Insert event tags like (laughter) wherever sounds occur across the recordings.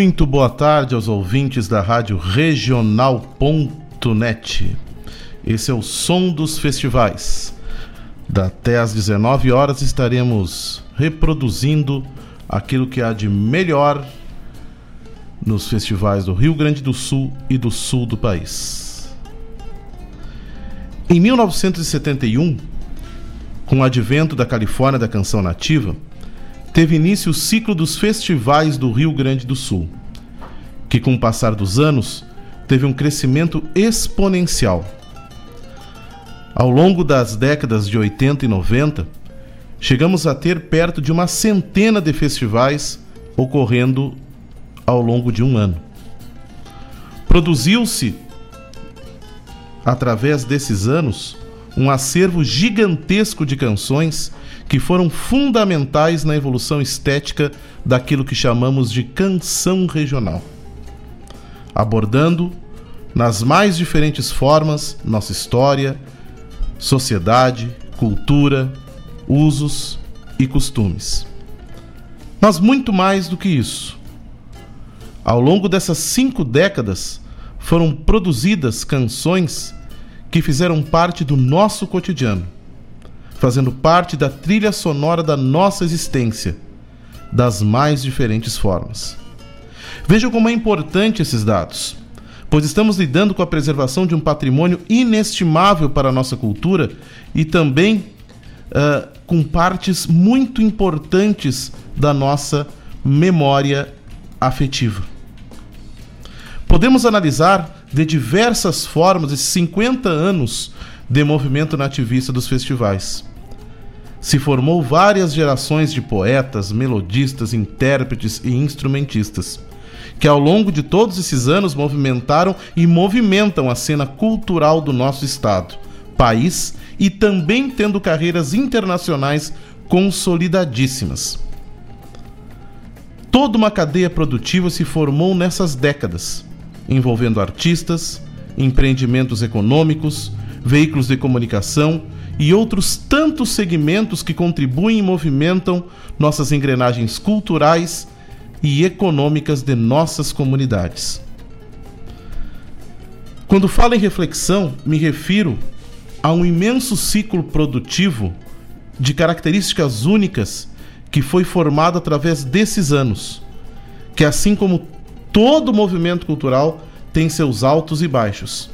Muito boa tarde aos ouvintes da Rádio Regional.net. Esse é o Som dos Festivais. Até às 19 horas estaremos reproduzindo aquilo que há de melhor nos festivais do Rio Grande do Sul e do sul do país. Em 1971, com o advento da Califórnia da Canção Nativa, teve início o ciclo dos festivais do Rio Grande do Sul, que com o passar dos anos teve um crescimento exponencial. Ao longo das décadas de 80 e 90, chegamos a ter perto de uma centena de festivais ocorrendo ao longo de um ano. Produziu-se, através desses anos, um acervo gigantesco de canções que foram fundamentais na evolução estética daquilo que chamamos de canção regional, abordando nas mais diferentes formas nossa história, sociedade, cultura, usos e costumes. Mas muito mais do que isso. Ao longo dessas cinco décadas, foram produzidas canções que fizeram parte do nosso cotidiano, fazendo parte da trilha sonora da nossa existência, das mais diferentes formas. Vejam como é importante esses dados, pois estamos lidando com a preservação de um patrimônio inestimável para a nossa cultura e também uh, com partes muito importantes da nossa memória afetiva. Podemos analisar de diversas formas esses 50 anos de movimento nativista dos festivais. Se formou várias gerações de poetas, melodistas, intérpretes e instrumentistas, que ao longo de todos esses anos movimentaram e movimentam a cena cultural do nosso estado, país e também tendo carreiras internacionais consolidadíssimas. Toda uma cadeia produtiva se formou nessas décadas envolvendo artistas, empreendimentos econômicos, veículos de comunicação e outros tantos segmentos que contribuem e movimentam nossas engrenagens culturais e econômicas de nossas comunidades. Quando falo em reflexão, me refiro a um imenso ciclo produtivo de características únicas que foi formado através desses anos, que assim como todo movimento cultural tem seus altos e baixos.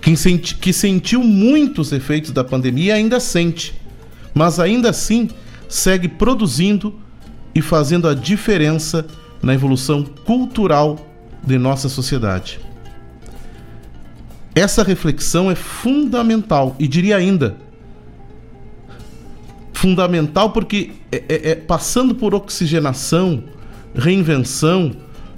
Quem senti, que sentiu muitos efeitos da pandemia ainda sente, mas ainda assim segue produzindo e fazendo a diferença na evolução cultural de nossa sociedade. Essa reflexão é fundamental e diria ainda fundamental porque é, é, é passando por oxigenação, reinvenção,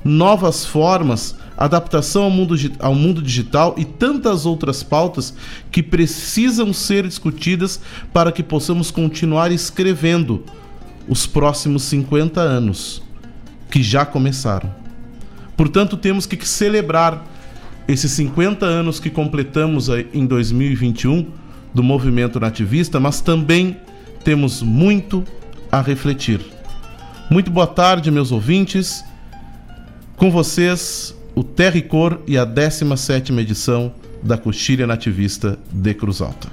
novas formas, adaptação ao mundo, ao mundo digital e tantas outras pautas que precisam ser discutidas para que possamos continuar escrevendo os próximos 50 anos que já começaram. Portanto, temos que celebrar esses 50 anos que completamos em 2021 do movimento nativista, mas também temos muito a refletir. Muito boa tarde, meus ouvintes. Com vocês, o Terra e Cor e a 17ª edição da Coxilha Nativista de Cruz Alta.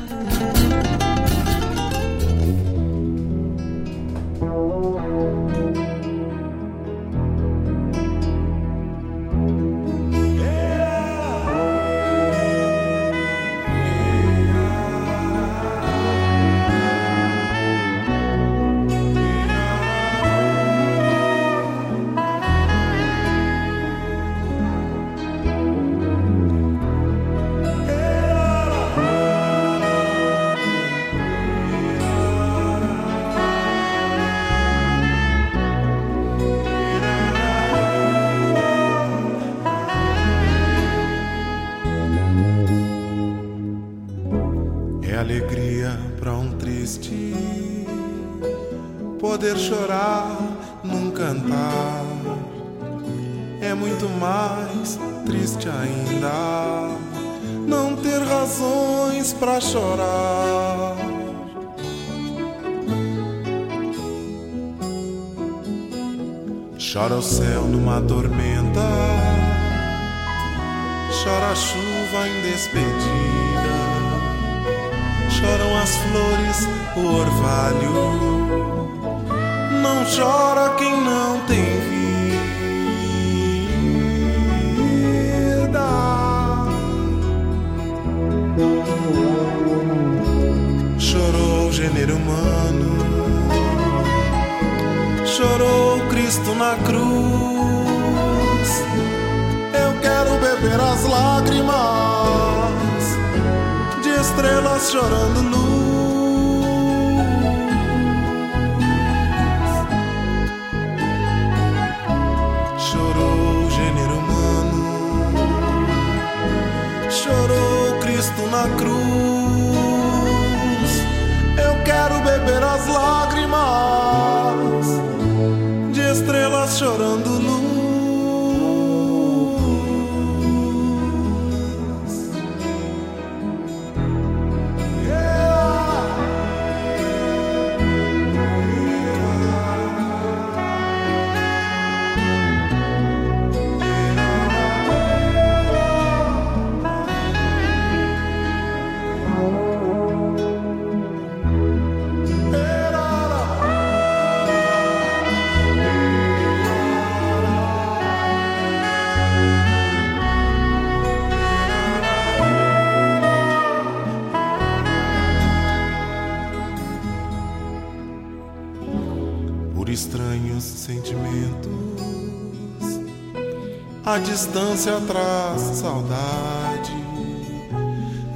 Distância traz saudade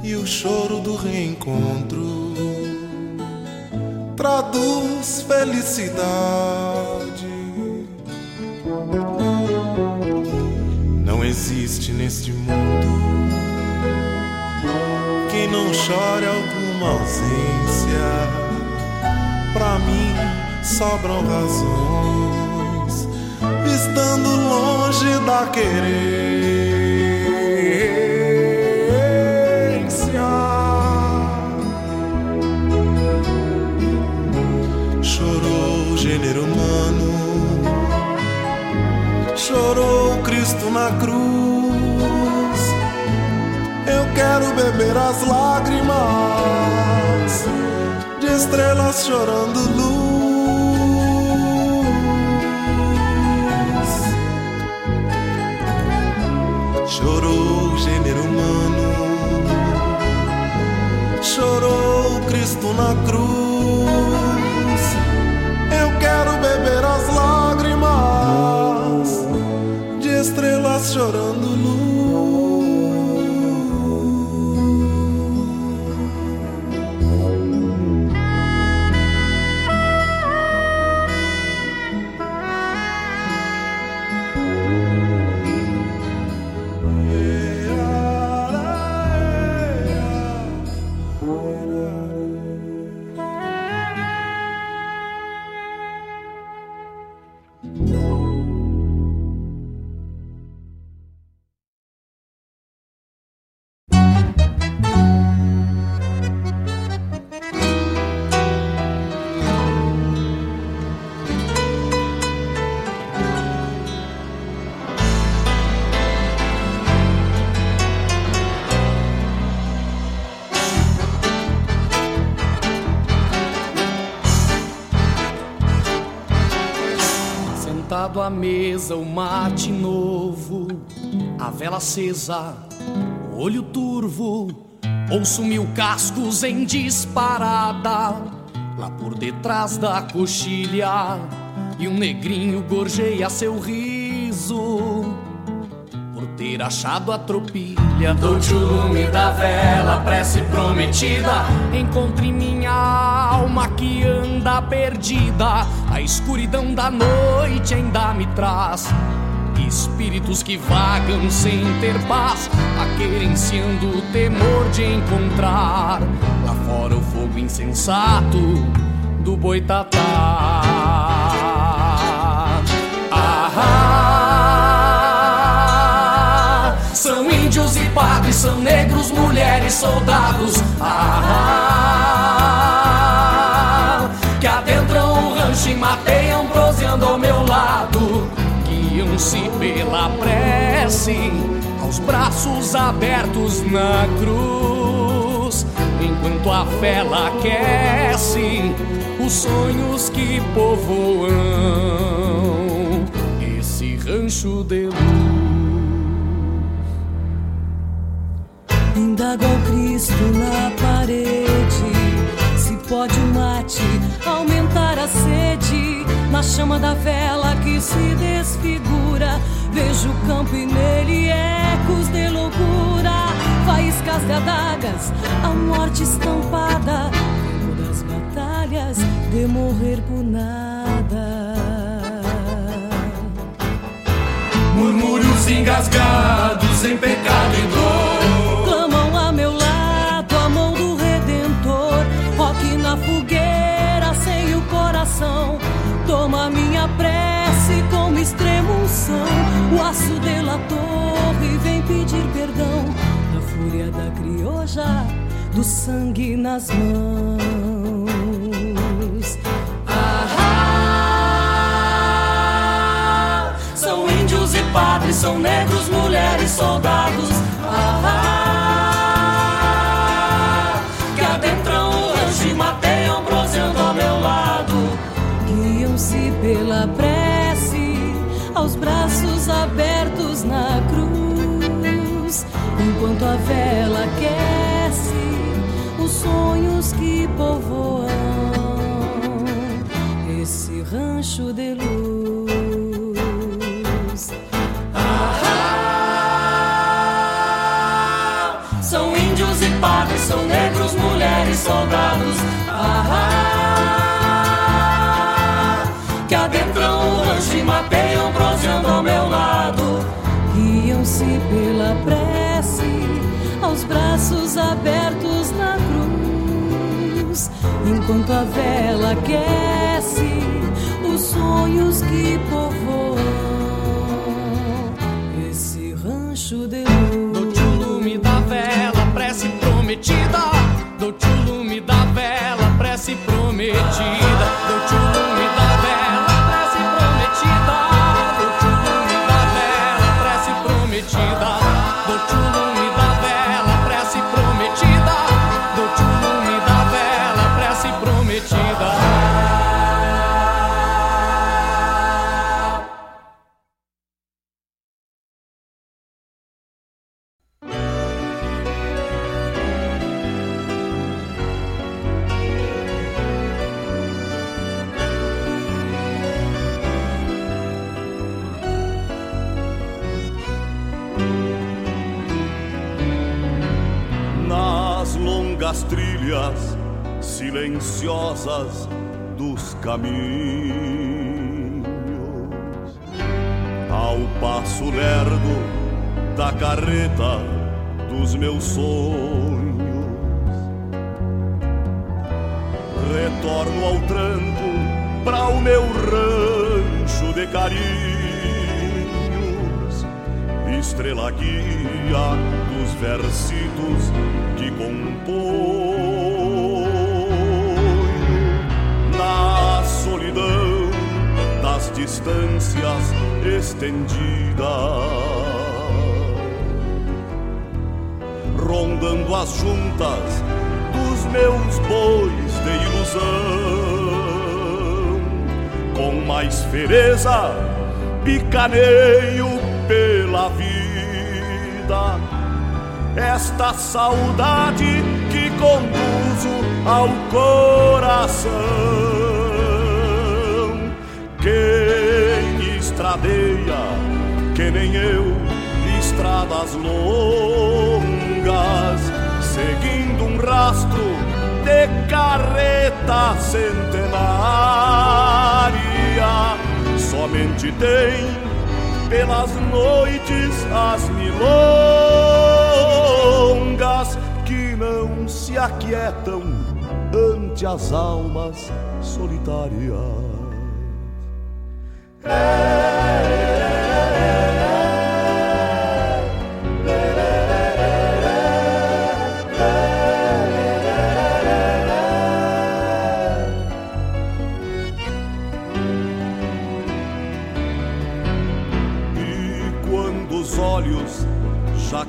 e o choro do reencontro traduz felicidade. Não existe neste mundo quem não chore alguma ausência. Pra mim sobram razões, estando longe da querência. Chorou o gênero humano, chorou Cristo na cruz. Eu quero beber as lágrimas de estrelas chorando luz. Chorou o gênero humano, chorou Cristo na cruz. Eu quero beber as lágrimas de estrelas chorando luz. Mesa, o mate novo, a vela acesa, o olho turvo, ouço mil cascos em disparada, lá por detrás da coxilha, e um negrinho gorjeia seu riso, ter achado a tropilha. Dou-te o lume da vela, prece prometida, encontre minha alma que anda perdida, a escuridão da noite ainda me traz. Espíritos que vagam sem ter paz, aquerenciando o temor de encontrar lá fora o fogo insensato do boitatá. São negros, mulheres, soldados. Ah, que adentram o rancho e mateiam, proseando ao meu lado. Guiam-se pela prece, aos braços abertos na cruz. Enquanto a vela aquece os sonhos que povoam esse rancho de luz. Indaga o Cristo na parede. Se pode o mate aumentar a sede. Na chama da vela que se desfigura. Vejo o campo e nele ecos de loucura. Faíscas de adagas, a morte estampada. Tempo das batalhas, de morrer por nada. Murmúrios engasgados em pecado e dor. Sangue nas mãos. Ah, são índios e padres, são negros, mulheres, soldados. Ah, que adentram o rancho e mateiam, proseando ao meu lado. Guiam-se pela prece, aos braços abertos na cruz. Enquanto a vela sonhos que povoam esse rancho de luz. Ah, são índios e padres, são negros, mulheres, soldados. Ah, que adentram o rancho e mateiam, proseando ao meu lado. Guiam-se pela prece, aos braços abertos. Enquanto a vela aquece os sonhos que povoam esse rancho de luz. Dou-te o lume da vela, prece prometida.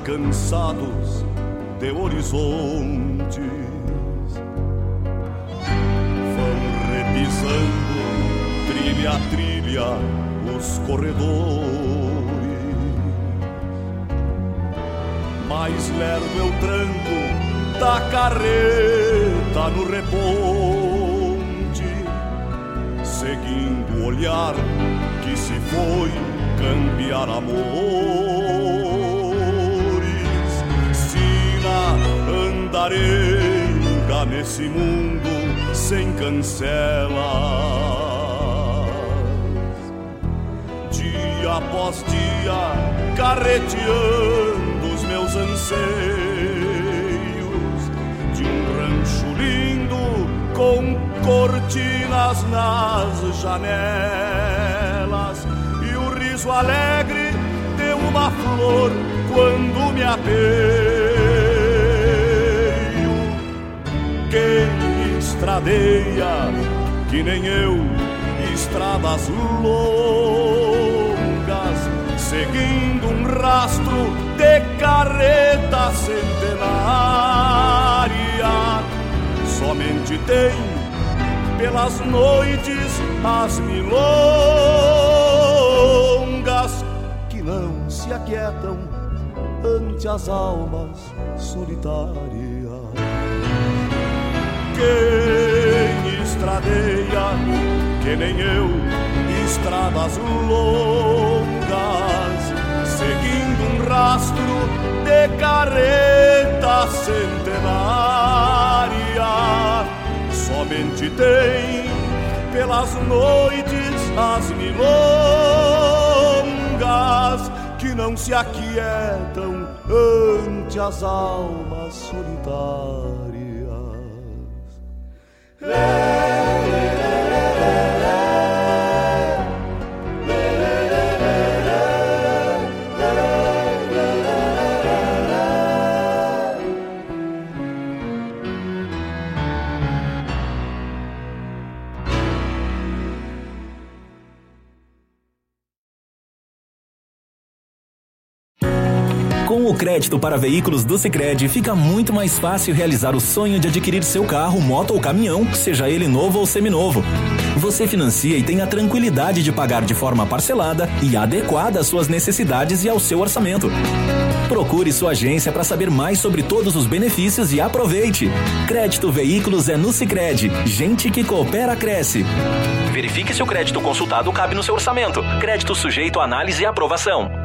Cansados de horizontes vão repisando trilha a trilha os corredores. Mais lerdo eu tranco da carreta no reponte, seguindo o olhar que se foi cambiar amores. Andarenga nesse mundo sem cancela. Dia após dia, carreteando os meus anseios de um rancho lindo com cortinas nas janelas e o riso alegre de uma flor quando me apeio. Estradeia que nem eu estradas longas, seguindo um rastro de carreta centenária. Somente tem pelas noites as milongas que não se aquietam ante as almas solitárias. Quem estradeia, que nem eu, estradas longas, seguindo um rastro de carreta centenária. Somente tem pelas noites as milongas que não se aquietam ante as almas solitárias. Com o crédito para veículos do Sicredi, fica muito mais fácil realizar o sonho de adquirir seu carro, moto ou caminhão, seja ele novo ou seminovo. Você financia e tem a tranquilidade de pagar de forma parcelada e adequada às suas necessidades e ao seu orçamento. Procure sua agência para saber mais sobre todos os benefícios e aproveite. Crédito Veículos é no Sicredi. Gente que coopera cresce. Verifique se o crédito consultado cabe no seu orçamento. Crédito sujeito a análise e aprovação.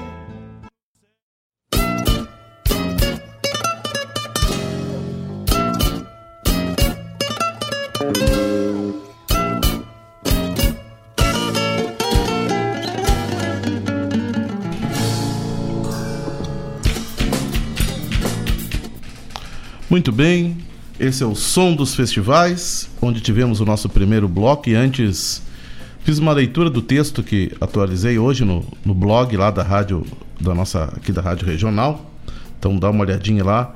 Muito bem, esse é o som dos festivais, onde tivemos o nosso primeiro bloco e antes fiz uma leitura do texto que atualizei hoje no, no blog lá da rádio, da nossa, aqui da Rádio Regional. Então dá uma olhadinha lá.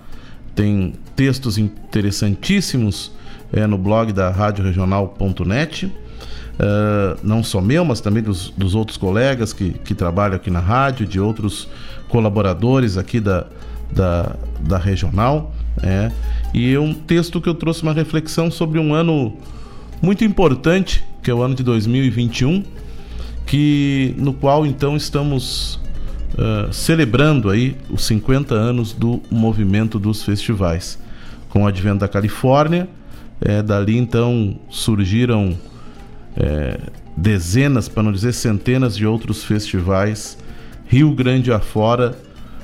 Tem textos interessantíssimos é, no blog da radioregional.net. Uh, não só meu, mas também dos, dos outros colegas que, que trabalham aqui na rádio, de outros colaboradores aqui da, da, da regional. É, e é um texto que eu trouxe uma reflexão sobre um ano muito importante, que é o ano de 2021, que no qual então estamos uh, celebrando aí os 50 anos do movimento dos festivais. Com o advento da Califórnia, é, dali então surgiram é, dezenas, para não dizer centenas de outros festivais, Rio Grande afora,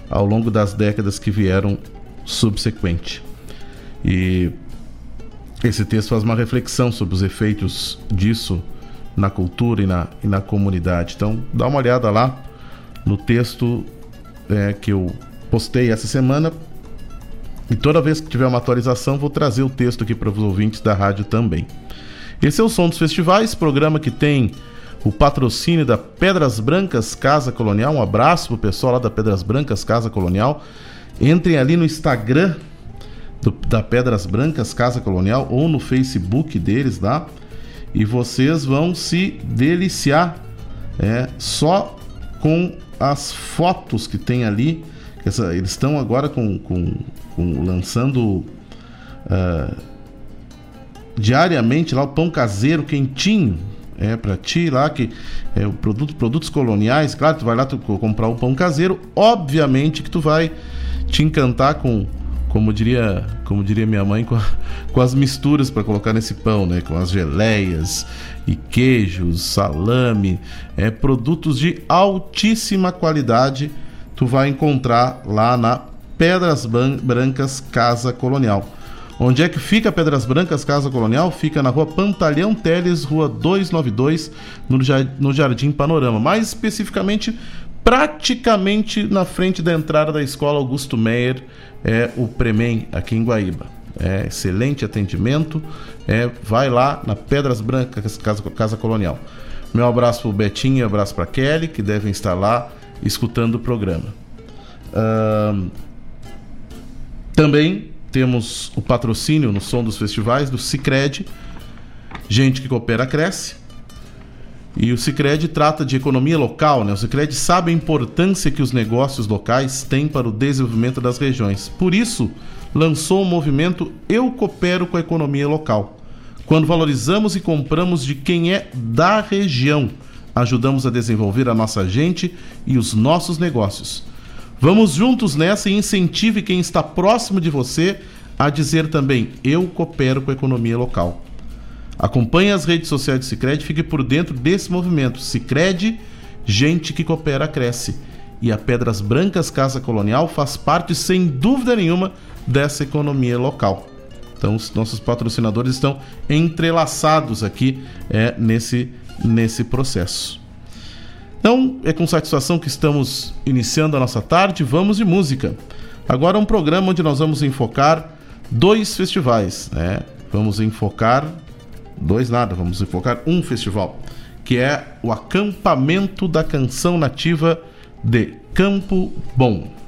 ao longo das décadas que vieram subsequente. E esse texto faz uma reflexão sobre os efeitos disso na cultura e na, e na comunidade. Então, dá uma olhada lá no texto é, que eu postei essa semana. E toda vez que tiver uma atualização, vou trazer o texto aqui para os ouvintes da rádio também. Esse é o Som dos Festivais, programa que tem o patrocínio da Pedras Brancas Casa Colonial. Um abraço pro pessoal lá da Pedras Brancas Casa Colonial. Entrem ali no Instagram do, da Pedras Brancas Casa Colonial ou no Facebook deles lá e vocês vão se deliciar é, só com as fotos que tem ali. Essa, eles estão agora com, com, com lançando uh, diariamente lá o pão caseiro quentinho é para ti lá que é o produto produtos coloniais. Claro tu vai lá tu, comprar o pão caseiro. Obviamente que tu vai te encantar com como diria como diria minha mãe com, a, com as misturas para colocar nesse pão né com as geleias e queijos salame é produtos de altíssima qualidade tu vai encontrar lá na Pedras Brancas Casa Colonial Onde é que fica Pedras Brancas, Casa Colonial? Fica na rua Pantalhão Teles, rua 292, no Jardim Panorama. Mais especificamente, praticamente na frente da entrada da escola Augusto Meyer, é o Premem, aqui em Guaíba. É, excelente atendimento. É, vai lá na Pedras Brancas, Casa, Casa Colonial. Meu abraço para o Betinho e abraço para Kelly, que devem estar lá escutando o programa. Também temos o patrocínio no som dos festivais do Cicred. Gente que coopera cresce. E o Cicred trata de economia local, né? O Cicred sabe a importância que os negócios locais têm para o desenvolvimento das regiões. Por isso, lançou o movimento Eu Coopero com a Economia Local. Quando valorizamos e compramos de quem é da região, ajudamos a desenvolver a nossa gente e os nossos negócios. Vamos juntos nessa e incentive quem está próximo de você a dizer também: eu coopero com a economia local. Acompanhe as redes sociais do Sicredi, fique por dentro desse movimento. Sicredi, gente que coopera cresce. E a Pedras Brancas Casa Colonial faz parte sem dúvida nenhuma dessa economia local. Então, os nossos patrocinadores estão entrelaçados aqui é, nesse, nesse processo. Então, é com satisfação que estamos iniciando a nossa tarde. Vamos de música. Agora um programa onde nós vamos enfocar dois festivais, né? Vamos enfocar dois nada, vamos enfocar um festival, que é o acampamento da canção nativa de Campo Bom.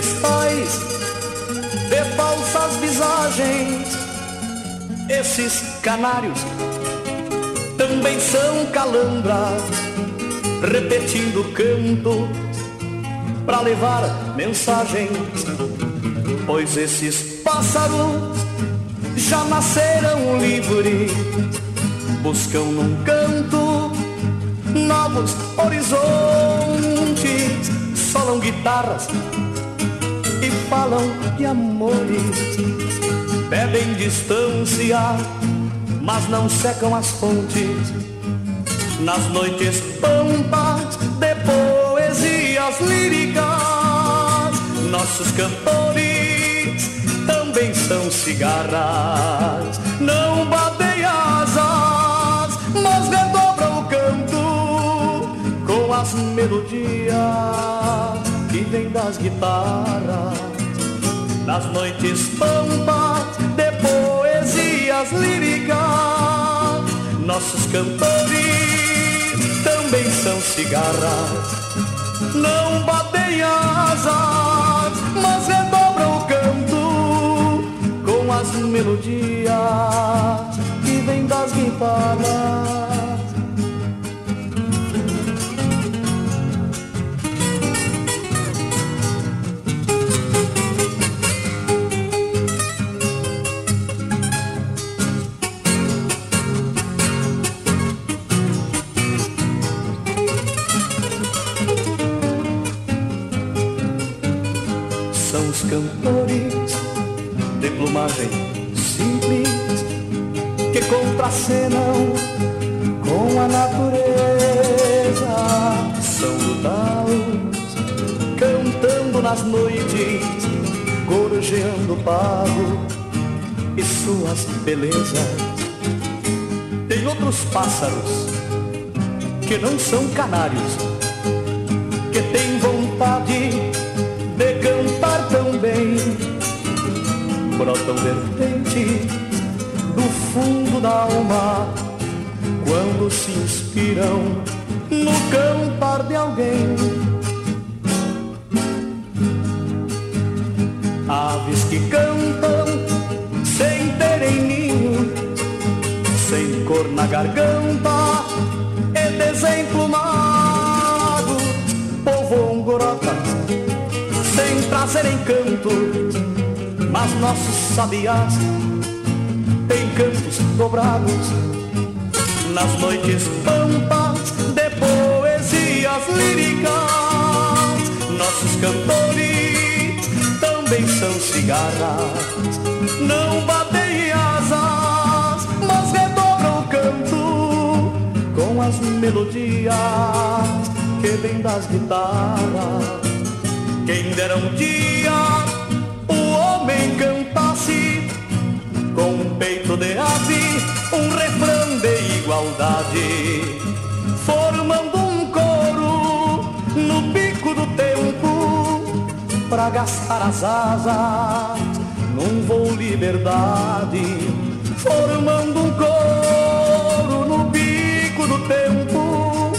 Pedestais de falsas visagens. Esses canários também são calambras, repetindo canto para levar mensagens. Pois esses pássaros já nasceram livres, buscam num canto novos horizontes, solam guitarras falam de amores. Bebem distância, mas não secam as fontes. Nas noites pampas de poesias líricas, nossos cantores também são cigarras. Não batem asas, mas redobram o canto com as melodias que vem das guitarras, nas noites pampas de poesias líricas. Nossos cantores também são cigarras, não batem asas, mas redobram o canto com as melodias que vem das guitarras. Contracenam com a natureza. São ludaus cantando nas noites, gorjeando pago e suas belezas. Tem outros pássaros que não são canários, que têm vontade de cantar tão bem. Brotam vertentes fundo da alma quando se inspiram no cantar de alguém. Aves que cantam sem terem ninho, sem cor na garganta e desemplumado, povoam grotas sem trazerem canto, mas nossos sabiás dobrados nas noites pampas de poesias líricas. Nossos cantores também são cigarras, não batem asas, mas redobram o canto com as melodias que vêm das guitarras. Quem dera um dia peito de ave, um refrão de igualdade, formando um coro no pico do tempo, pra gastar as asas num voo liberdade, formando um coro no pico do tempo,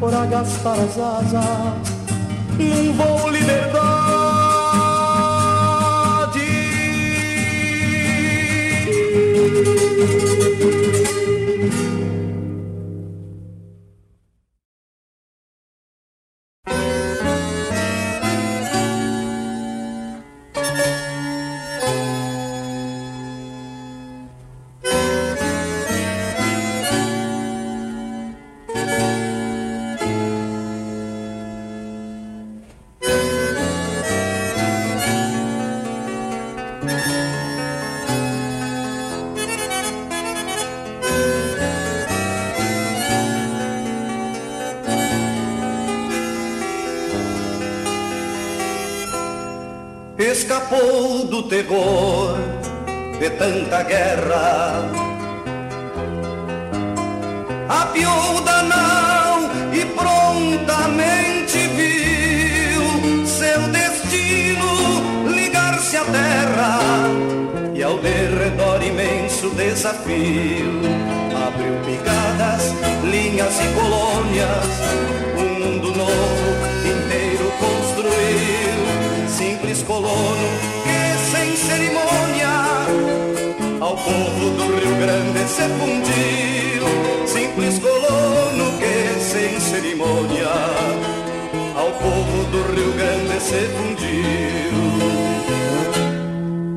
pra gastar as asas num voo liberdade. Terror de tanta guerra. Apiou da não e prontamente viu seu destino ligar-se à terra e ao derredor imenso desafio abriu picadas, linhas e colônias, um mundo novo inteiro construiu simples colono sem cerimônia ao povo do Rio Grande se fundiu. Simples colono que sem cerimônia ao povo do Rio Grande se fundiu.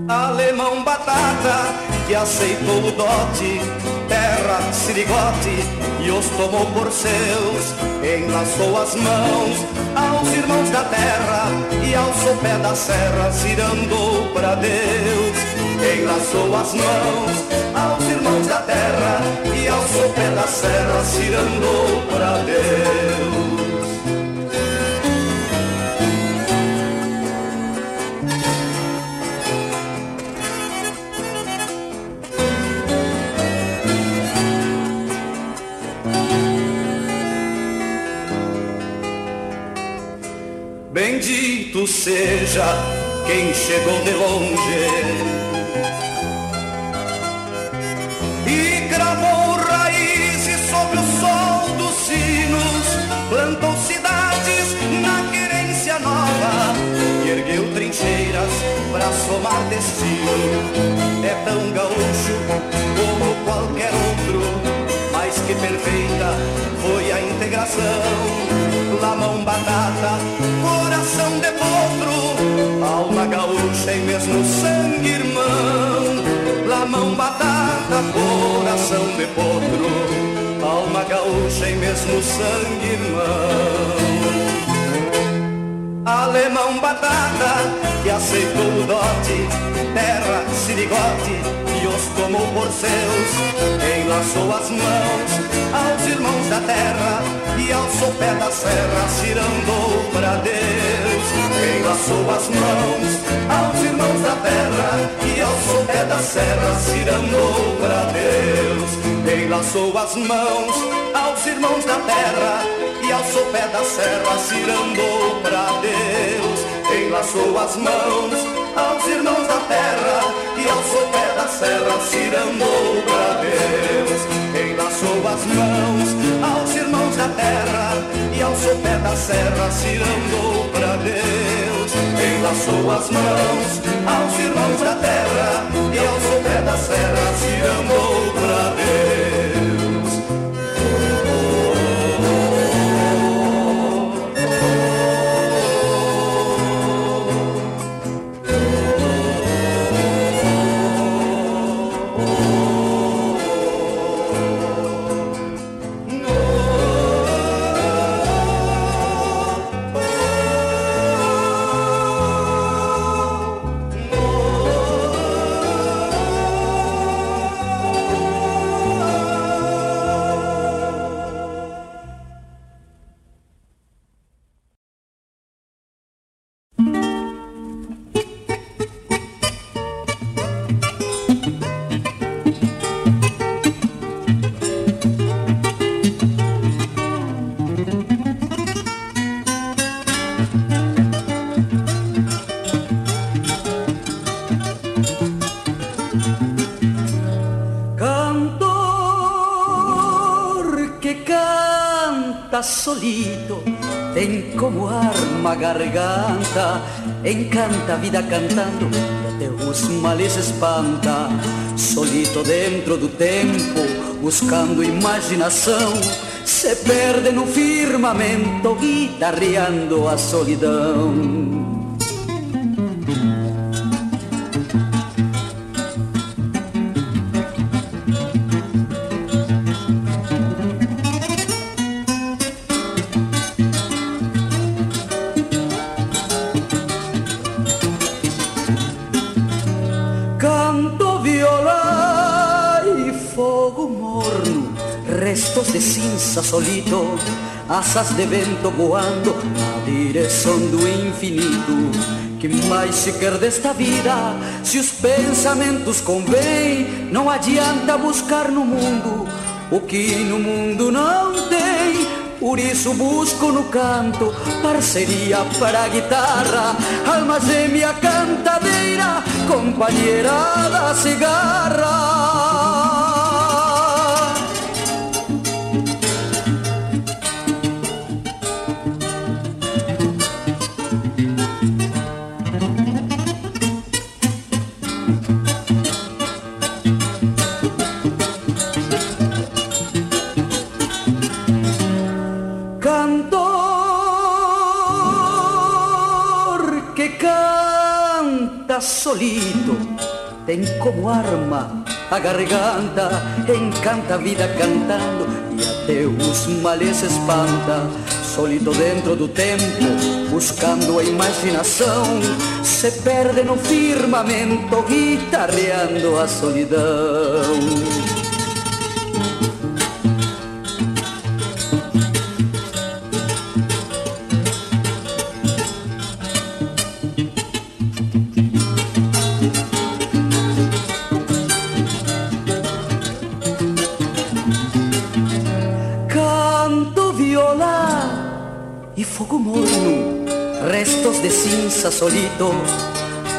Alemão batata que aceitou o dote, terra, sirigote e os tomou por seus, enlaçou as mãos aos irmãos da terra e ao sopé da serra cirandou para Deus. Enlaçou as mãos aos irmãos da terra e ao sopé da serra cirandou para Deus. Seja quem chegou de longe e gravou raízes sobre o sol dos sinos, plantou cidades na querência nova e ergueu trincheiras para somar destino. É tão gaúcho como qualquer outro, mais que perfeita foi a integração. Lamão batata, coração de potro, alma gaúcha e mesmo sangue irmão. Lamão batata, coração de potro, alma gaúcha e mesmo sangue irmão. Alemão batata que aceitou o dote, terra, sirigote os tomou por seus. Enlaçou as mãos aos irmãos da terra e ao sopé da serra cirandou pra Deus. Enlaçou as mãos aos irmãos da terra e ao sopé da serra cirandou pra Deus. Enlaçou as mãos aos irmãos da terra e ao sopé da serra cirandou pra Deus. Enlaçou as mãos aos irmãos da terra e ao sopé da serra cirandou pra Deus. Enlaçou as mãos aos irmãos da terra e ao sopé da serra cirandou pra Deus. Enlaçou as mãos aos irmãos da terra e ao sopé da serra cirandou pra Deus. Encanta a vida cantando e até os males espanta. Solito dentro do tempo, buscando imaginação, se perde no firmamento, guitarreando a solidão. Solito, asas de vento voando na direção do infinito. Que mais se quer desta vida? Se os pensamentos convêm, não adianta buscar no mundo o que no mundo não tem. Por isso busco no canto parceria para a guitarra, alma gêmea cantadeira, companheira da cigarra. Solito, tem como arma a garganta, encanta a vida cantando e até os males espanta. Solito dentro do tempo, buscando a imaginação, se perde no firmamento, guitarreando a solidão.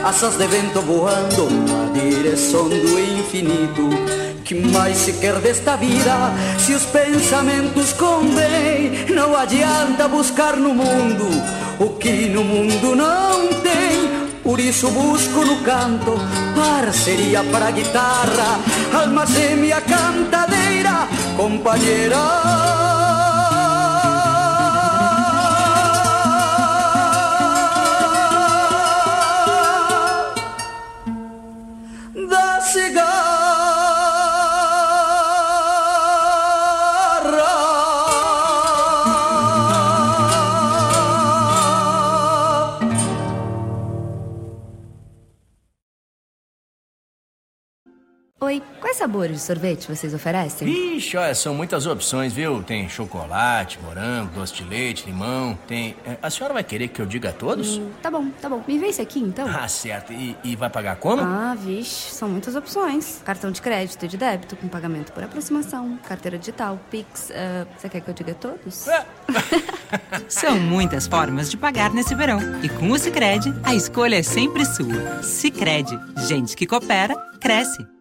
Asas de vento voando na direção do infinito. Que mais se quer desta vida se os pensamentos convém? Não adianta buscar no mundo o que no mundo não tem. Por isso busco no canto parceria para a guitarra, alma gêmea cantadeira, companheira. Sabores de sorvete vocês oferecem? Ixi, olha, são muitas opções, viu? Tem chocolate, morango, doce de leite, limão, tem... É, a senhora vai querer que eu diga todos? Hum, tá bom, tá bom. Me vê esse aqui, então. Ah, certo. E, e, vai pagar como? Ah, vixe, são muitas opções. Cartão de crédito e de débito, com pagamento por aproximação, carteira digital, Pix... Uh, você quer que eu diga todos? É. (laughs) são muitas formas de pagar nesse verão. E com o Cicred, a escolha é sempre sua. Cicred. Gente que coopera, cresce.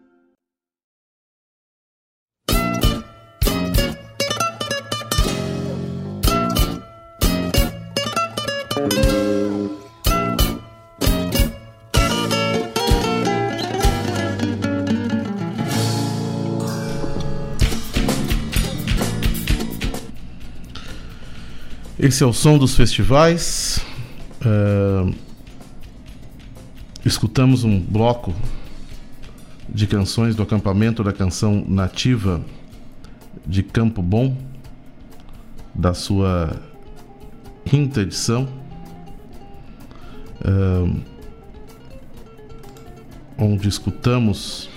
Esse é o som dos festivais. Uh, escutamos um bloco de canções do acampamento da canção nativa de Campo Bom, da sua quinta edição. Uh, onde escutamos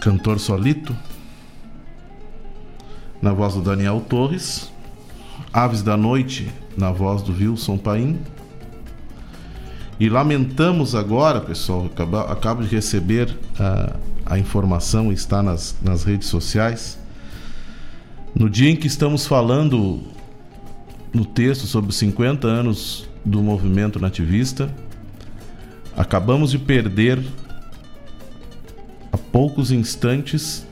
Cantor Solito na voz do Daniel Torres, Aves da Noite, na voz do Wilson Paim. E lamentamos agora, pessoal, acabo, de receber a, a informação, está nas, nas redes sociais. No dia em que estamos falando no texto sobre os 50 anos do movimento nativista, acabamos de perder há poucos instantes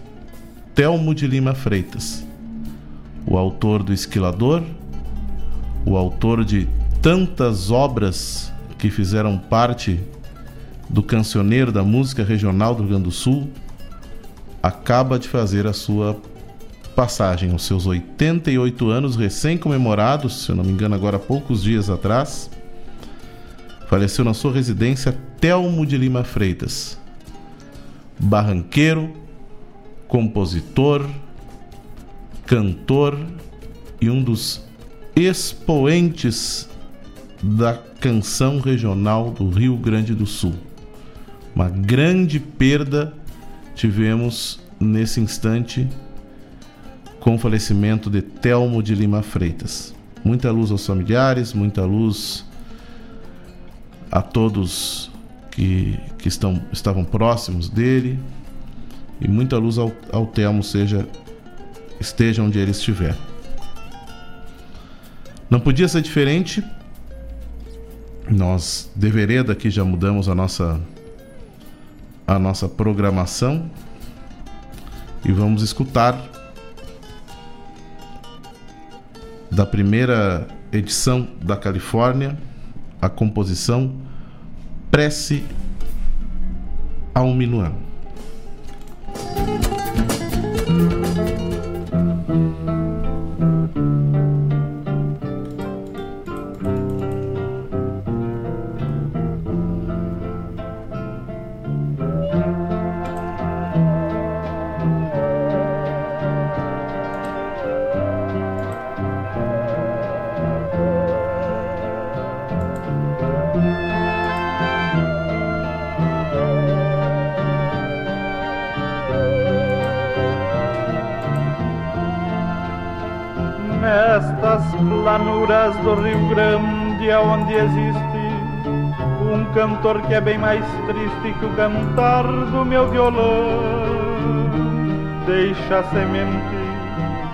Telmo de Lima Freitas o autor do Esquilador, o autor de tantas obras que fizeram parte do cancioneiro da música regional do Rio Grande do Sul, acaba de fazer a sua passagem aos seus 88 anos recém-comemorados, se eu não me engano, agora há poucos dias atrás. Faleceu na sua residência Telmo de Lima Freitas, barranqueiro, compositor, cantor e um dos expoentes da canção regional do Rio Grande do Sul. Uma grande perda tivemos nesse instante com o falecimento de Telmo de Lima Freitas. Muita luz aos familiares, muita luz a todos que, que estão, estavam próximos dele e muita luz ao, ao Telmo, seja esteja onde ele estiver. Não podia ser diferente. Nós de vereda aqui já mudamos a nossa a nossa programação e vamos escutar da primeira edição da Califórnia a composição Prece ao Minuano. Do Rio Grande, onde existe um cantor que é bem mais triste que o cantar do meu violão. Deixa semente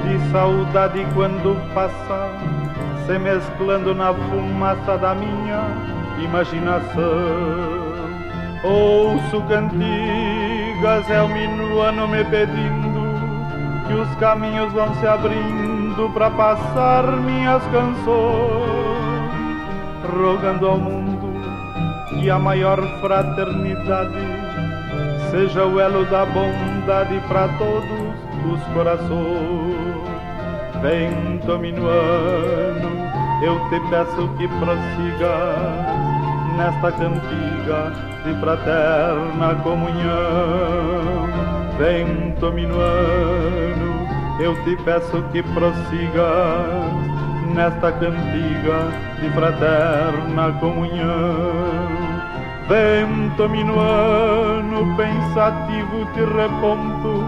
de saudade quando passa, se mesclando na fumaça da minha imaginação. Ouço cantigas, é o minuano me pedindo que os caminhos vão se abrindo mundo para passar minhas canções, rogando ao mundo que a maior fraternidade seja o elo da bondade para todos os corações. Vento minuano, eu te peço que prossigas nesta cantiga de fraterna comunhão. Vento minuano eu te peço que prossigas nesta cantiga de fraterna comunhão. Vento minuano, pensativo te reponto,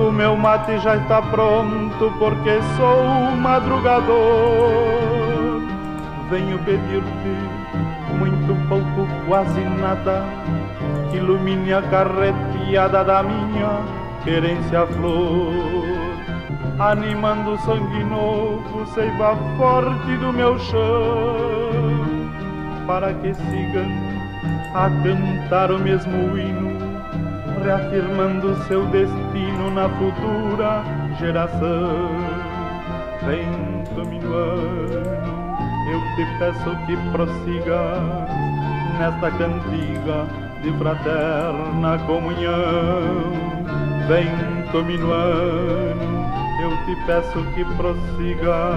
o meu mate já está pronto porque sou madrugador. Venho pedir-te muito pouco, quase nada, que ilumine a carreteada da minha querência flor animando o sangue novo, seiva forte do meu chão, para que sigam a cantar o mesmo hino, reafirmando seu destino na futura geração. Vento minuano, eu te peço que prossigas nesta cantiga de fraterna comunhão. Vento minuano, eu te peço que prossiga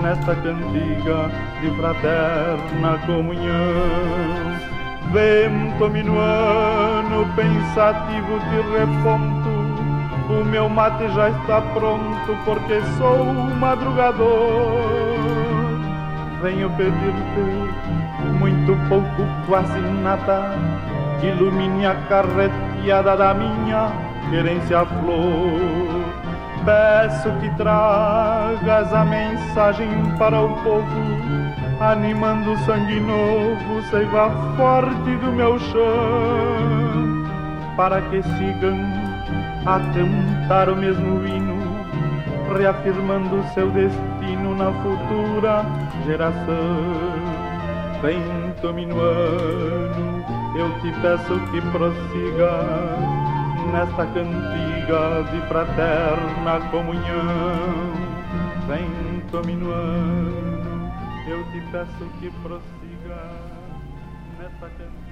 nesta cantiga de fraterna comunhão. Vento minuano, pensativo te reponto, o meu mate já está pronto porque sou madrugador. Venho pedir-te muito pouco, quase nada, que ilumine a carreteada da minha querência flor peço que tragas a mensagem para o povo, animando o sangue novo, seiva forte do meu chão, para que sigam a cantar o mesmo hino, reafirmando seu destino na futura geração. Vento minuano, eu te peço que prossigas nesta cantiga de fraterna comunhão. Vento minuano, eu te peço que prossiga nesta cantiga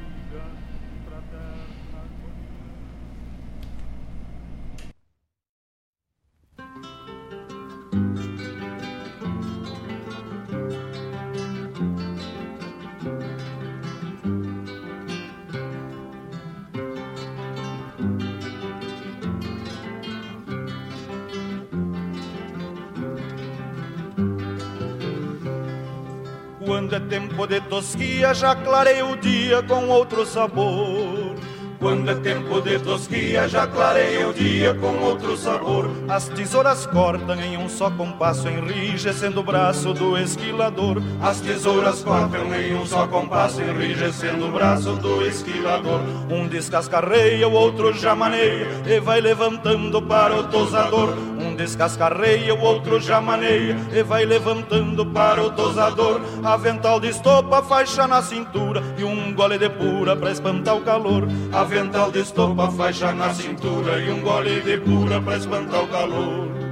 Quando é tempo de tosquia, já clarei o dia com outro sabor. Quando é tempo de tosquia, já clarei o dia com outro sabor. As tesouras cortam em um só compasso, enrijecendo o braço do esquilador. As tesouras cortam em um só compasso, enrijecendo o braço do esquilador. Um descascarreia, o outro já maneia, e vai levantando para o tosador. Descascarreia, o outro já maneia, e vai levantando para o tosador. Avental de estopa, faixa na cintura, e um gole de pura pra espantar o calor. Avental de estopa, faixa na cintura e um gole de pura pra espantar o calor.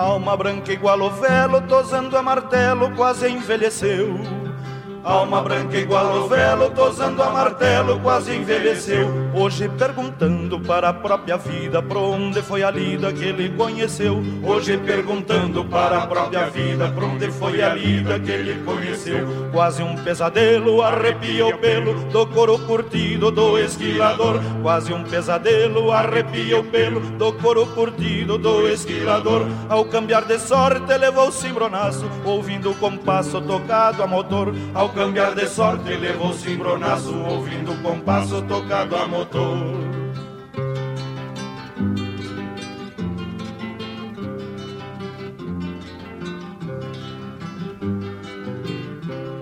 Alma branca igual o velo, tosando a martelo, quase envelheceu. Alma branca igual o velo, tosando a martelo, quase envelheceu. Hoje perguntando para a própria vida, por onde foi a lida que ele conheceu. Hoje perguntando para a própria vida, por onde foi a lida que ele conheceu. Quase um pesadelo arrepia o pelo do couro curtido do esquilador. Quase um pesadelo arrepia o pelo do couro curtido do esquilador. Ao cambiar de sorte, levou o cimbronaço, ouvindo o compasso tocado a motor. Ao cambiar de sorte levou cimbronaço ouvindo o compasso tocado a motor. motor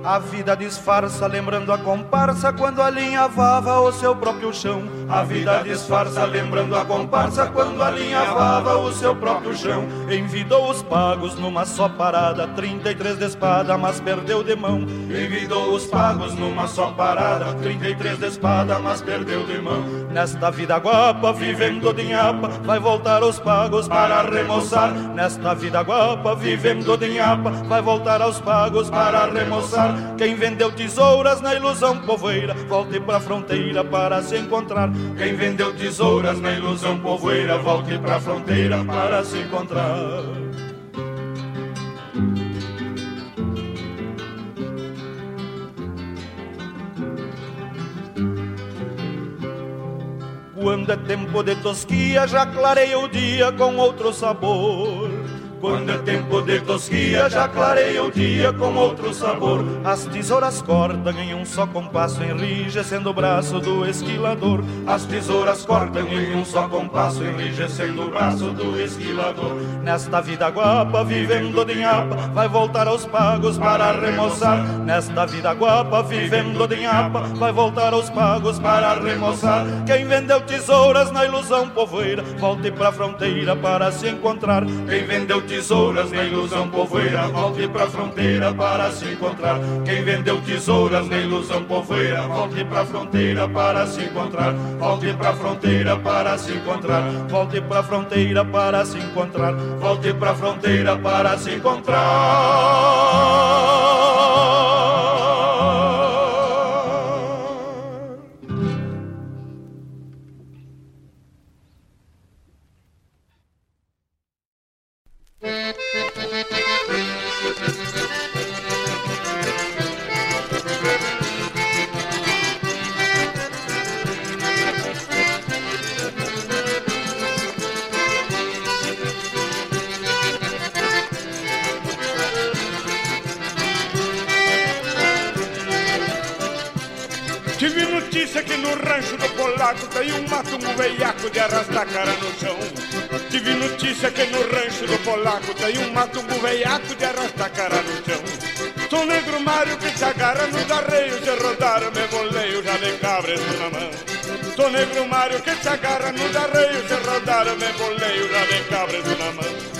A vida disfarça, lembrando a comparsa quando alinhavava o seu próprio chão. A vida disfarça, lembrando a comparsa quando alinhavava o seu próprio chão. Envidou os pagos numa só parada, 33 de espada, mas perdeu de mão. Envidou os pagos numa só parada, 33 de espada, mas perdeu de mão. Nesta vida guapa, vivendo de nhapa, vai voltar aos pagos para remoçar. Nesta vida guapa, vivendo de nhapa, vai voltar aos pagos para remoçar. Quem vendeu tesouras na ilusão povoeira, volte pra fronteira para se encontrar. Quem vendeu tesouras na ilusão povoeira, volte pra fronteira para se encontrar. Quando é tempo de tosquia, já clareia o dia com outro sabor. Quando é tempo de tosquia, já clareia o dia com outro sabor. As tesouras cortam em um só compasso, enrijecendo o braço do esquilador. As tesouras cortam em um só compasso, enrijecendo o braço do esquilador. Nesta vida guapa, vivendo de nhapa, vai voltar aos pagos para remoçar. Nesta vida guapa, vivendo de nhapa, vai voltar aos pagos para remoçar. Quem vendeu tesouras na ilusão povoeira, volte pra fronteira para se encontrar. Quem vendeu tesouras na ilusão povoeira, volte pra fronteira para se encontrar. Quem vendeu tesouras na ilusão povoeira, volte pra fronteira para se encontrar. Volte pra fronteira para se encontrar. Volte pra fronteira para se encontrar. Volte pra fronteira para se encontrar. Tive notícia que no rancho do polaco tem um matungo veiaco de arrastar cara no chão. Tive notícia que no rancho do polaco tem um matungo veiaco de arrastar cara no chão. Sou negro Mário que se agarra nos arreios de rodar, me boleio já de cabres na mão. Sou negro Mário que se agarra nos arreios de rodar, me boleio já de cabres na mão.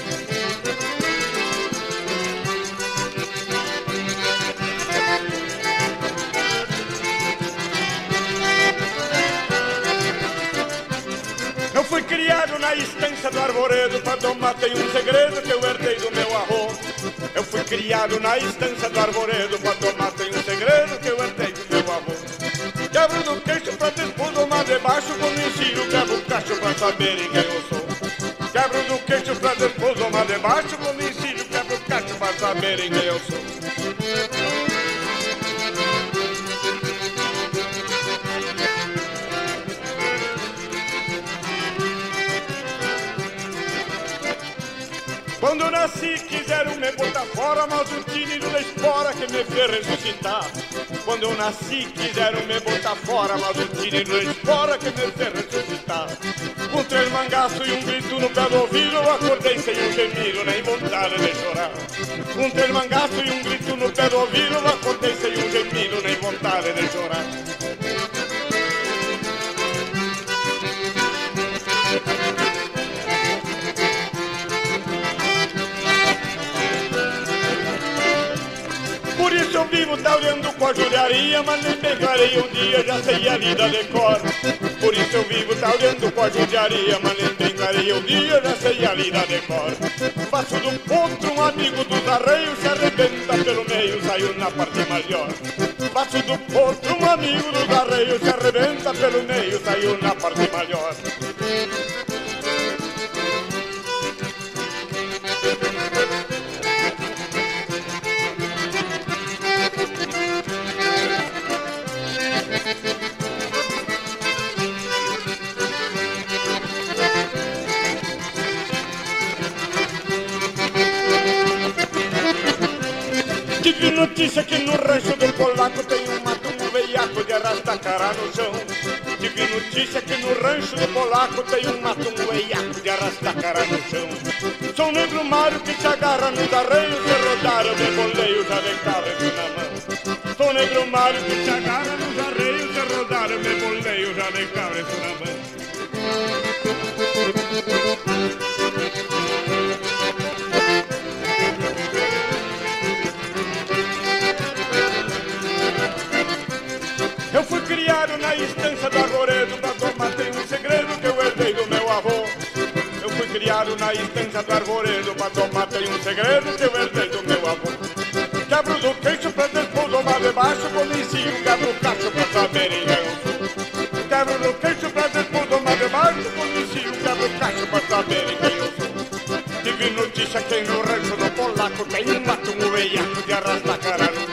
Criado na estância do arvoredo Pra domar tem um segredo que eu herdei do meu avô. Eu fui criado na estância do arvoredo Pra domar tem um segredo que eu herdei do meu avô. Quebro do queixo pra despudumar debaixo Quando ensino quebro o cacho pra saberem quem eu sou. Quebro do queixo pra despudumar debaixo Quando ensino quebro o cacho pra saberem quem eu sou Quando eu nasci quiseram me botar fora, mas o tímido da espora que me fez ressuscitar. Quando eu nasci quiseram me botar fora, mas o tímido da espora que me fez ressuscitar. Com três mangaços e um grito no pé do ouvido, eu acordei sem um gemido, nem vontade de chorar. Com três mangaços e um grito no pé do ouvido, eu acordei sem um gemido, nem vontade de chorar. Eu vivo talhando com a judiaria, mas nem bem clarei um dia, já sei a vida de cor. Por isso eu vivo talhando com a judiaria, mas nem bem clarei um dia, já sei a vida de cor. Faço do potro um amigo dos arreios, se arrebenta pelo meio, saiu na parte maior. Faço do potro um amigo dos arreios, se arrebenta pelo meio, saiu na parte maior. Notícia que no rancho do polaco tem um matungo veiaco de arrasta cara no chão. Tive notícia que no rancho do polaco tem um matungo veiaco de arrasta cara no chão. Sou negro Mário que se agarra nos arreios de rodar, eu boleio já de na mão. Sou negro Mário que se agarra nos arreios de rodar, eu boleio já de na mão. Estância do arvoredo Pra tem um segredo que eu herdei do meu avô. Eu fui criado na estância do arvoredo Pra tem um segredo que eu herdei do meu avô. Quebro do queixo pra depois tomar debaixo Quando ensino quebro o cacho pra eu. Sou Quebro do queixo pra depois tomar debaixo Quando ensino quebro o cacho pra eu. Sou Tive notícia que no rancho do polaco Tem um mato um veiaco de arrasta cara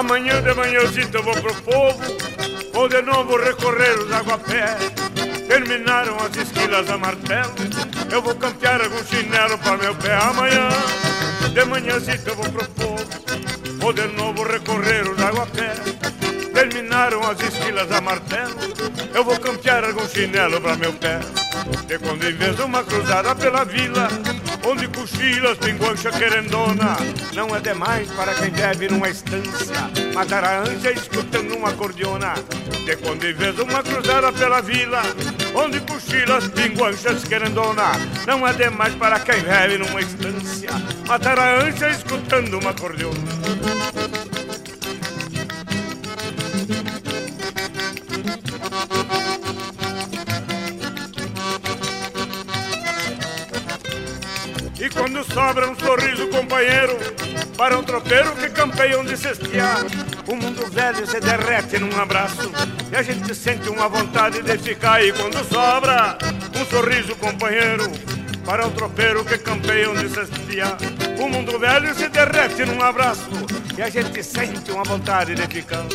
Amanhã de manhãzita eu vou pro povo, vou de novo recorrer os aguapés. Terminaram as esquilas a martelo, eu vou campear algum chinelo para meu pé. Amanhã de manhãzita eu vou pro povo, vou de novo recorrer os aguapés. Terminaram as esquilas a martelo, eu vou campear algum chinelo para meu pé. De quando em vez uma cruzada pela vila, onde cochilas, pinguancha querendona, não é demais para quem deve numa estância, matar a escutando uma cordiona. De quando em vez uma cruzada pela vila, onde cochilas, pinguanchas querendona, não é demais para quem deve numa estância, matar a escutando uma cordiona. Sobra um sorriso companheiro Para um tropeiro que campeia onde cestear O mundo velho se derrete num abraço E a gente sente uma vontade de ficar E quando sobra um sorriso companheiro Para um tropeiro que campeia onde cestear O mundo velho se derrete num abraço E a gente sente uma vontade de ficar.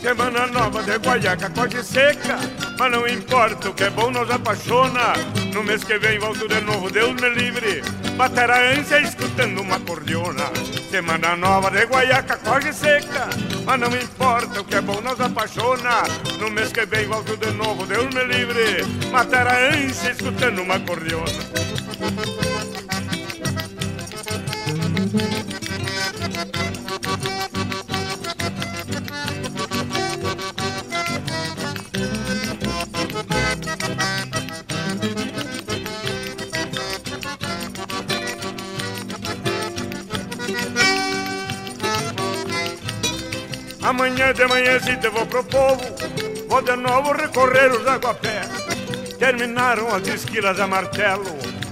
Semana nova de guaiaca, quase seca Mas não importa, o que é bom nos apaixona. No mês que vem volto de novo, Deus me livre. Bater a ânsia escutando uma cordiona Semana nova de guaiaca, quase seca Mas não importa, o que é bom nos apaixona. No mês que vem volto de novo, Deus me livre. Matar a ânsia escutando uma cordiona Amanhã de manhãzita vou pro povo Vou de novo recorrer os aguapés Terminaram as esquilas a martelo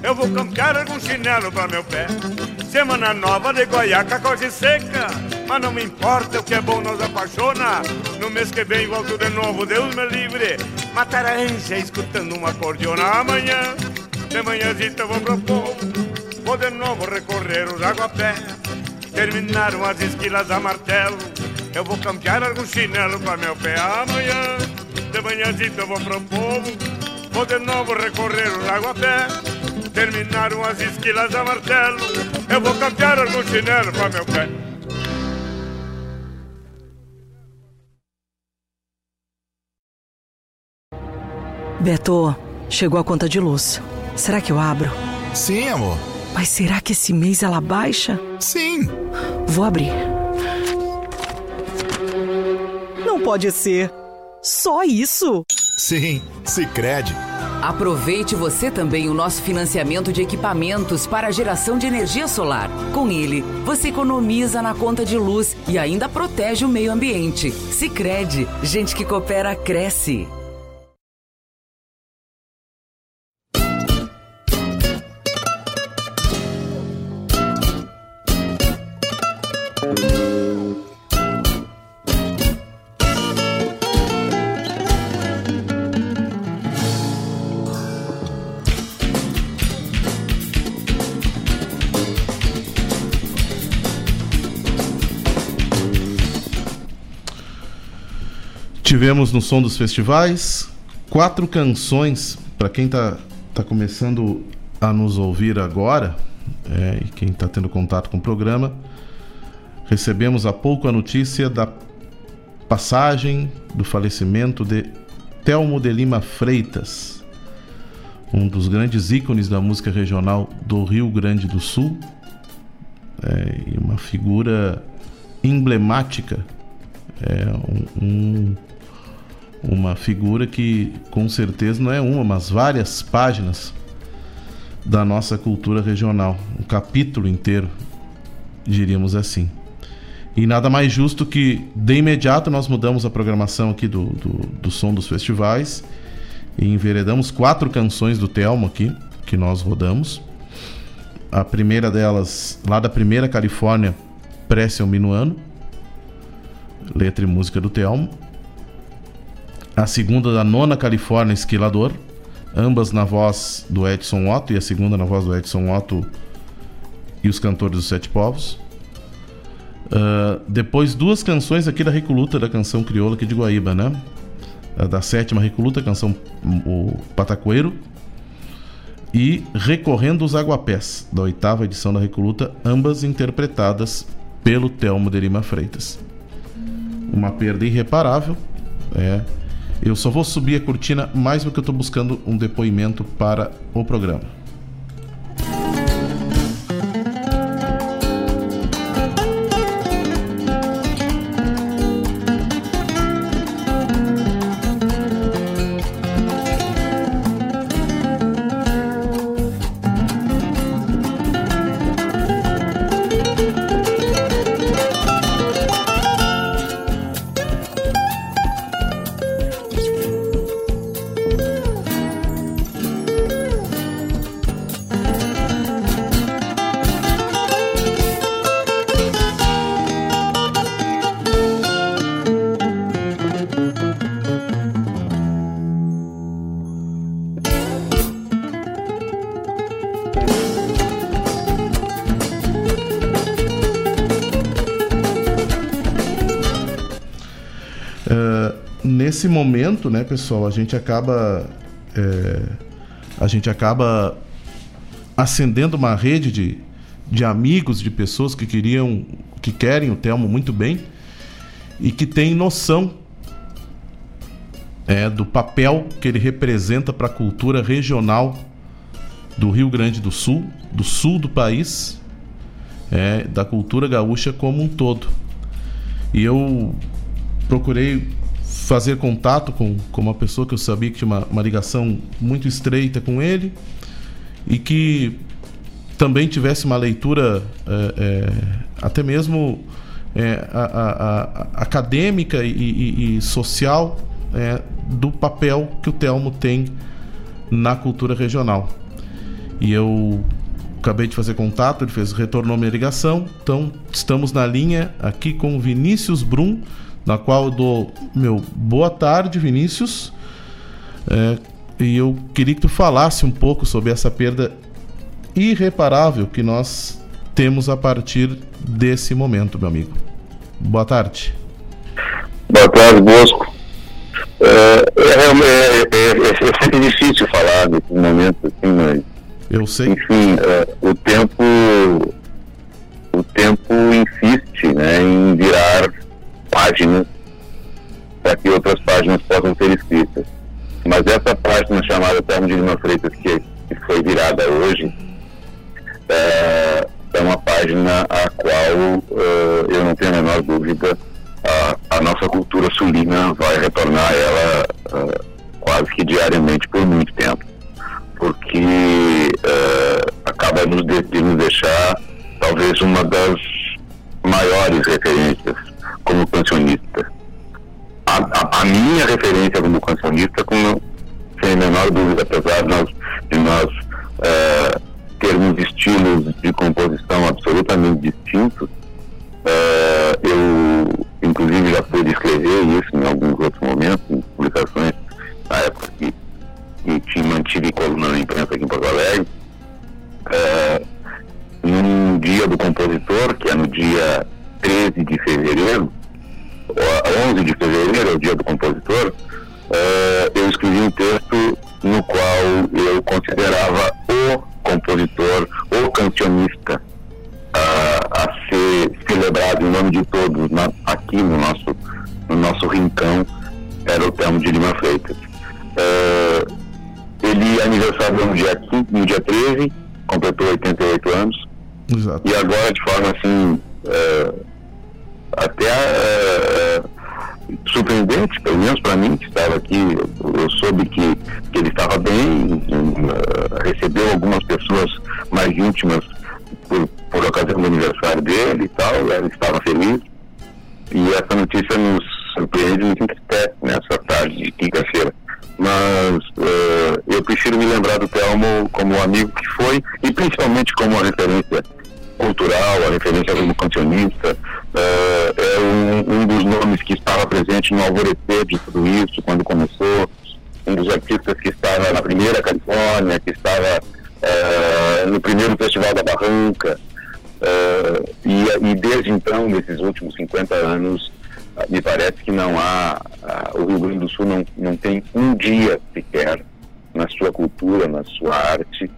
Eu vou campear algum chinelo pra meu pé. Semana nova de goiaca quase seca Mas não me importa, o que é bom nos apaixona. No mês que vem volto de novo, Deus me livre. Matar a ânsia escutando uma cordiona Amanhã de manhãzita vou pro povo Vou de novo recorrer os aguapés Terminaram as esquilas a martelo eu vou campear algum chinelo para meu pé amanhã. De manhãzita eu vou pro povo, vou de novo recorrer o lago a pé. Terminaram as esquilas a martelo, eu vou campear algum chinelo para meu pé. Beto, chegou a conta de luz. Será que eu abro? Sim, amor. Mas será que esse mês ela baixa? Sim. Vou abrir. Pode ser. Só isso? Sim, Sicredi. Aproveite você também o nosso financiamento de equipamentos para a geração de energia solar. Com ele, você economiza na conta de luz e ainda protege o meio ambiente. Sicredi, gente que coopera cresce. Tivemos no som dos festivais quatro canções para quem tá, tá começando a nos ouvir agora é, e quem está tendo contato com o programa. Recebemos há pouco a notícia da passagem do falecimento de Telmo de Lima Freitas, um dos grandes ícones da música regional do Rio Grande do Sul é, e uma figura emblemática, é, um, um uma figura que com certeza não é uma, mas várias páginas da nossa cultura regional, um capítulo inteiro, diríamos assim. E nada mais justo que de imediato nós mudamos a programação aqui do, do, do som dos festivais e enveredamos quatro canções do Telmo aqui, que nós rodamos. A primeira delas, lá da primeira Califórnia, Prece ao Minuano, letra e música do Telmo a segunda da nona Califórnia Esquilador, ambas na voz do Edson Otto e a segunda na voz do Edson Otto e os cantores dos Sete Povos. Uh, depois duas canções aqui da Recoluta, da canção crioula aqui de Guaíba, né? Da sétima Recoluta, canção o Patacoeiro. E Recorrendo os Aguapés, da oitava edição da Recoluta, ambas interpretadas pelo Telmo de Lima Freitas. Uma perda irreparável, é. Eu só vou subir a cortina mais porque eu estou buscando um depoimento para o programa. Momento, né, pessoal, a gente acaba é, a gente acaba acendendo uma rede de, de amigos, de pessoas que queriam, que querem o Telmo muito bem e que têm noção é, do papel que ele representa para a cultura regional do Rio Grande do Sul, do sul do país, é, da cultura gaúcha como um todo. E eu procurei fazer contato com, com uma pessoa que eu sabia que tinha uma, uma ligação muito estreita com ele e que também tivesse uma leitura é, é, até mesmo é, a, a, a, acadêmica e, e, e social é, do papel que o Telmo tem na cultura regional. E eu acabei de fazer contato, ele fez, retornou minha ligação, então estamos na linha aqui com o Vinícius Brum, na qual eu dou meu boa tarde, Vinícius. É, e eu queria que tu falasse um pouco sobre essa perda irreparável que nós temos a partir desse momento, meu amigo. Boa tarde. Boa tarde, Bosco. É, é, é, é sempre difícil falar nesse momento, assim, mas. Eu sei. Enfim, o tempo. O tempo insiste né, em virar páginas para que outras páginas possam ser escritas. Mas essa página chamada Termo de Lima Freitas, que, que foi virada hoje, é, é uma página a qual uh, eu não tenho a menor dúvida a, a, nossa cultura sulina vai retornar a ela uh, quase que diariamente por muito tempo. Porque uh, acaba nos de, de nos deixar talvez uma das maiores referências como cancionista. A, a, a, minha referência como cancionista, como, sem a menor dúvida, apesar de nós, de nós é, termos estilos de composição absolutamente distintos, é, eu, inclusive, já pude escrever isso em alguns outros momentos, em publicações, na época que, que tinha, mantive coluna na imprensa aqui em Porto Alegre. É, num dia do compositor, que é no dia 13 de fevereiro, 11 de fevereiro, é o dia do compositor, uh, eu escrevi um texto no qual eu considerava o compositor, o cancionista uh, a ser celebrado em nome de todos na, aqui no nosso, no nosso rincão, era o Telmo de Lima Freitas. Uh, ele aniversariou no dia, 15, no dia 13, completou 88 anos. Exato. E agora, de forma assim, até é, surpreendente, pelo menos para mim que estava aqui, eu, soube que, que, ele estava bem, uh, recebeu algumas pessoas mais íntimas por, por ocasião do aniversário dele e tal, ele estava feliz. E essa notícia nos surpreende nos entristece nessa tarde de quinta-feira. Mas uh, eu prefiro me lembrar do Telmo como amigo que foi e principalmente como uma referência cultural, a referência como cancionista, uh, é um, um, dos nomes que estava presente no alvorecer de tudo isso quando começou, um dos artistas que estava na primeira Califórnia, que estava uh, no primeiro Festival da Barranca, uh, e e desde então, nesses últimos 50 anos, me parece que não há, o Rio Grande do Sul não, não tem um dia sequer na sua cultura, na sua arte,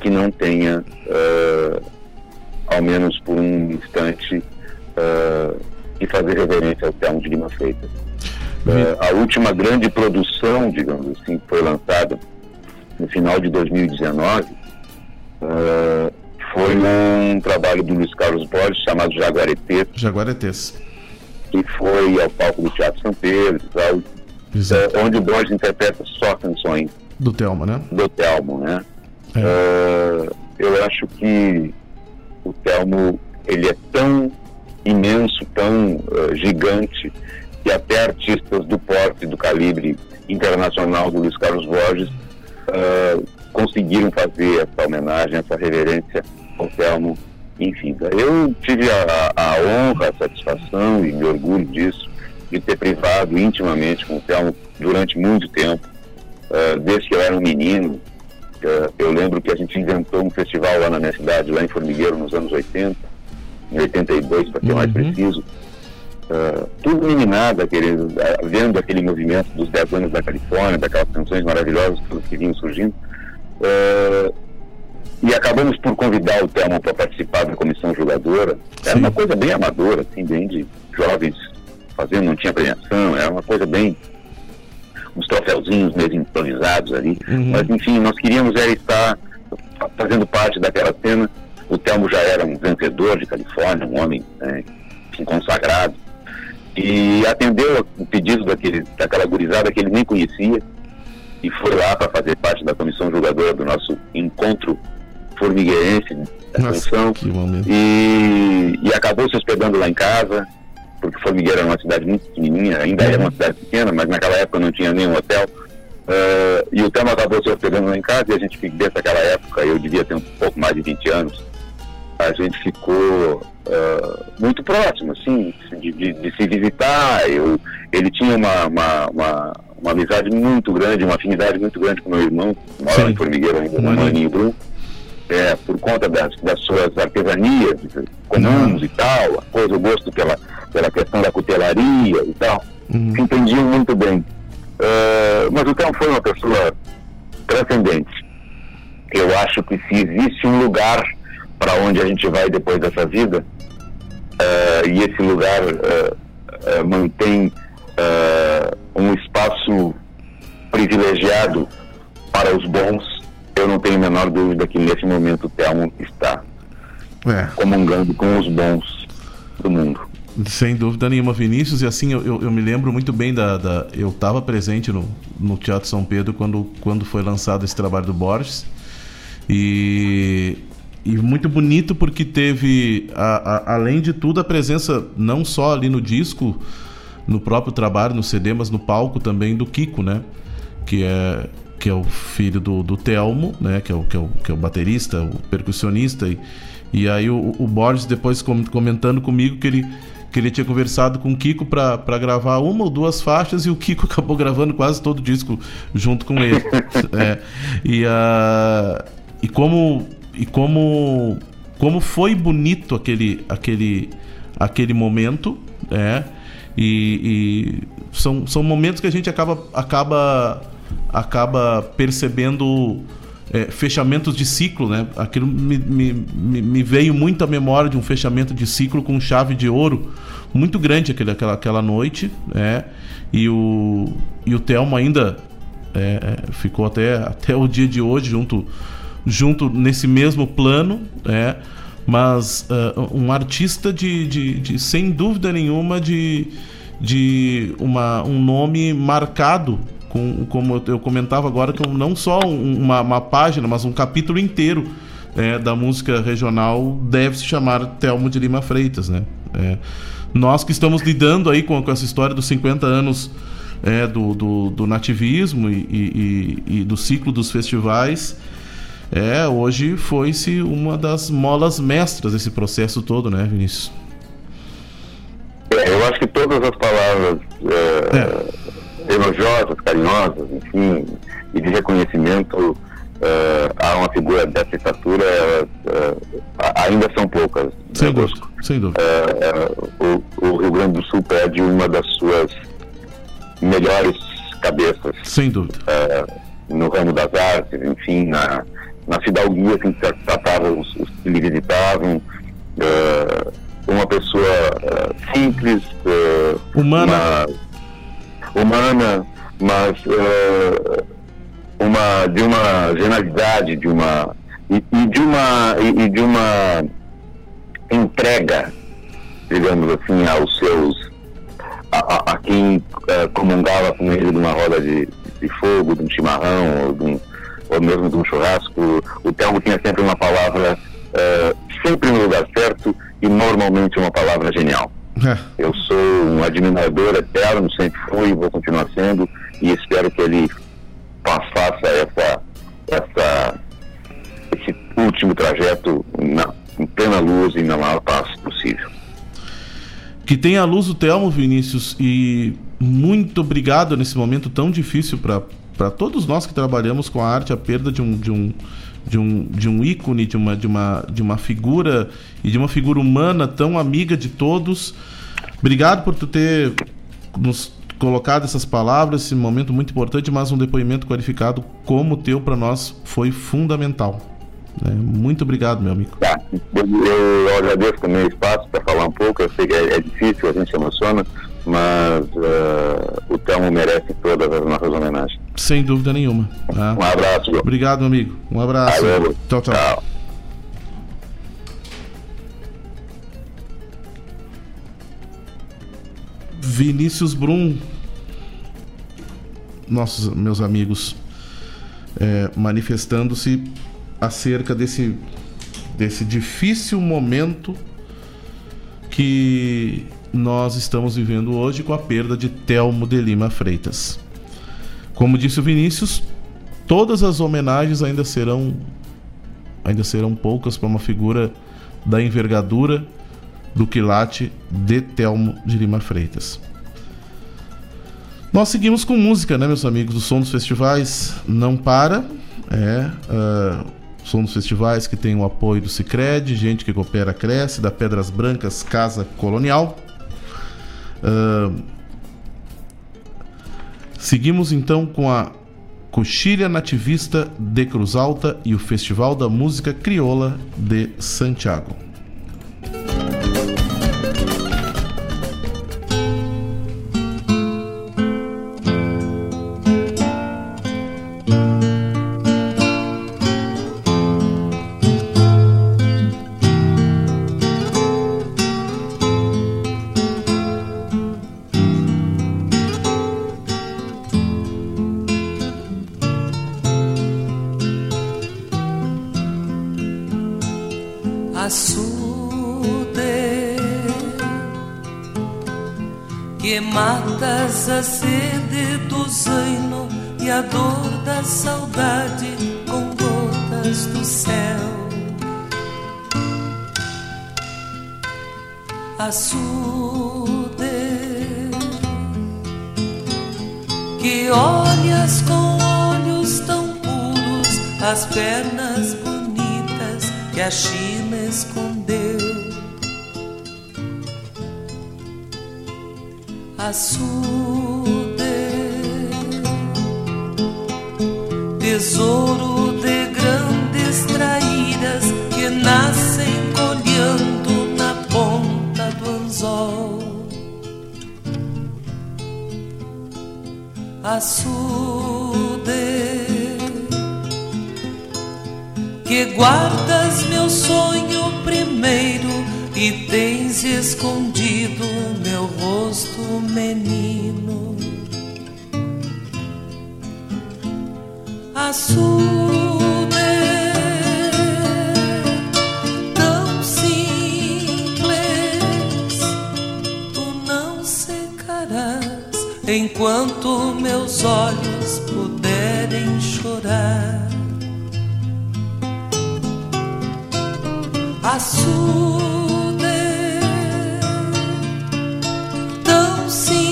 que não tenha, ao menos por um instante, que fazer reverência ao Telmo de Lima Freitas. a última grande produção, digamos assim, foi lançada no final de 2019, foi um trabalho do Luiz Carlos Borges chamado Jaguaretês. Jaguaretês. Que foi ao palco do Teatro São Pedro, tal, é, onde o Borges interpreta só canções. Do Telmo, né? Do Telmo, né? É. Uh, eu acho que o Telmo ele é tão imenso, tão uh, gigante, que até artistas do porte, do calibre internacional do Luiz Carlos Borges uh, conseguiram fazer essa homenagem, essa reverência ao Telmo. Enfim, eu tive a, a, honra, a satisfação e me orgulho disso, de ter privado intimamente com o Telmo durante muito tempo, uh, desde que eu era um menino. Uh, eu lembro que a gente inventou um festival lá na minha cidade, lá em Formigueiro, nos anos 80, em 82, para ser uhum. mais preciso. Uh, tudo meninada, querido, uh, vendo aquele movimento dos 10 anos da Califórnia, daquelas canções maravilhosas que vinham surgindo. Uh, e acabamos por convidar o Telmo para participar da comissão jogadora. Era Sim. uma coisa bem amadora, assim, bem de jovens fazendo, não tinha premiação, era uma coisa bem. uns troféuzinhos meio improvisados ali. Uhum. Mas enfim, nós queríamos era estar fazendo parte daquela cena. O Telmo já era um vencedor de Califórnia, um homem né, consagrado. E atendeu o pedido daquele, daquela gurizada que ele nem conhecia e foi lá para fazer parte da comissão jogadora do nosso encontro formigueirense da função e, e acabou se hospedando lá em casa, porque Formigueira era uma cidade muito pequenininha, ainda é uma cidade pequena, mas naquela época não tinha nenhum hotel. Uh, e o Telmo acabou se hospedando lá em casa e a gente, desde aquela época, eu devia ter um pouco mais de 20 anos, a gente ficou uh, muito próximo, assim, de, de, de, se visitar. Eu, ele tinha uma, uma, uma, uma, amizade muito grande, uma afinidade muito grande com meu irmão, mora em Formigueiro ainda, no Maninho Brum é, por conta das, das suas artesanias comuns e tal, a coisa, o gosto pela, pela questão da cutelaria e tal, uhum. se entendiam muito bem. Uh, mas o Telmo foi uma pessoa transcendente. Eu acho que se existe um lugar para onde a gente vai depois dessa vida, uh, e esse lugar uh, mantém um espaço privilegiado para os bons, eu não tenho a menor dúvida que nesse momento o Telmo está é. comungando com os bons do mundo. Sem dúvida nenhuma, Vinícius, e assim eu, eu, eu me lembro muito bem da. da eu estava presente no, no Teatro São Pedro quando, quando foi lançado esse trabalho do Borges. E, e muito bonito porque teve, a, a, além de tudo, a presença não só ali no disco, no próprio trabalho, no CD, mas no palco também do Kiko, né? Que é que é o filho do, do Telmo, né? Que é o, que, é o, que é o baterista, o percussionista. E, e aí o, o Borges depois comentando comigo que ele, que ele tinha conversado com o Kiko para gravar uma ou duas faixas e o Kiko (laughs) acabou gravando quase todo o disco junto com ele. (laughs) é, e, uh, e como e como como foi bonito aquele aquele aquele momento, é, e, e são, são momentos que a gente acaba acaba acaba percebendo é, fechamentos de ciclo, né? Aquilo me, me, me, veio muito à memória de um fechamento de ciclo com chave de ouro muito grande aquele, aquela, aquela noite, né? E o, e o Telmo ainda é, é, ficou até, até o dia de hoje junto, junto nesse mesmo plano, né? Mas uh, um artista de, de, de, sem dúvida nenhuma, de, de uma, um nome marcado com, como eu comentava agora, com não só uma, uma página, mas um capítulo inteiro é, da música regional deve se chamar Telmo de Lima Freitas, né? É, nós que estamos lidando aí com, com essa história dos 50 anos é, do, do, do, nativismo e, e, e, do ciclo dos festivais, é, hoje foi-se uma das molas mestras desse processo todo, né, Vinícius? É, eu acho que todas as palavras é, é elogiosas, carinhosas, enfim, e de reconhecimento eh, há uma figura dessa estatura, a- ainda são poucas. Sem né, dúvida, sem dúvida. Eh, eh, o, o Rio Grande do Sul perde uma das suas melhores cabeças. Sem dúvida. no ramo das artes, enfim, na, na fidalguia que tra- tratava os, os que lhe visitavam. eh, uma pessoa eh, simples, eh, Humana. uma- humana, mas uma, de uma genialidade, de uma e, e de uma e, e de uma entrega, digamos assim, aos seus a, a- a quem comungava com ele numa roda de, de fogo, de um chimarrão ou, de um, ou mesmo de um churrasco. O Telmo tinha sempre uma palavra eh, sempre no lugar certo e normalmente uma palavra genial. É. Eu sou um admirador eterno, sempre fui vou continuar sendo, e espero que ele fa- faça essa, essa, esse último trajeto na, em plena luz e na maior paz possível. Que tenha a luz o Telmo, Vinícius, e muito obrigado nesse momento tão difícil para todos nós que trabalhamos com a arte, a perda de um, de um, de um, de um ícone, de uma, de, uma, de uma figura e de uma figura humana tão amiga de todos. Obrigado por tu ter nos colocado essas palavras, esse momento muito importante, mas um depoimento qualificado como o teu para nós foi fundamental. né? Muito obrigado, meu amigo. Tá. Eu, eu agradeço também o espaço para falar um pouco. Eu sei que é, é difícil, a gente se emociona, mas eh, o Telmo merece todas as nossas homenagens. Sem dúvida nenhuma. tá? Um abraço. Obrigado, meu amigo. Um abraço. Valeu. Tchau, tchau. Vinícius Brum, nossos meus amigos, é, manifestando-se acerca desse, desse difícil momento que nós estamos vivendo hoje com a perda de Telmo de Lima Freitas. Como disse o Vinícius, todas as homenagens ainda serão ainda serão poucas para uma figura da envergadura do quilate de Telmo de Lima Freitas. Nós seguimos com música, né, meus amigos? O som dos festivais não para. É. ah, som dos festivais que tem o apoio do Cicred, gente que coopera cresce, da Pedras Brancas Casa Colonial. Seguimos então com a Coxilha Nativista de Cruz Alta e o Festival da Música Crioula de Santiago. Tão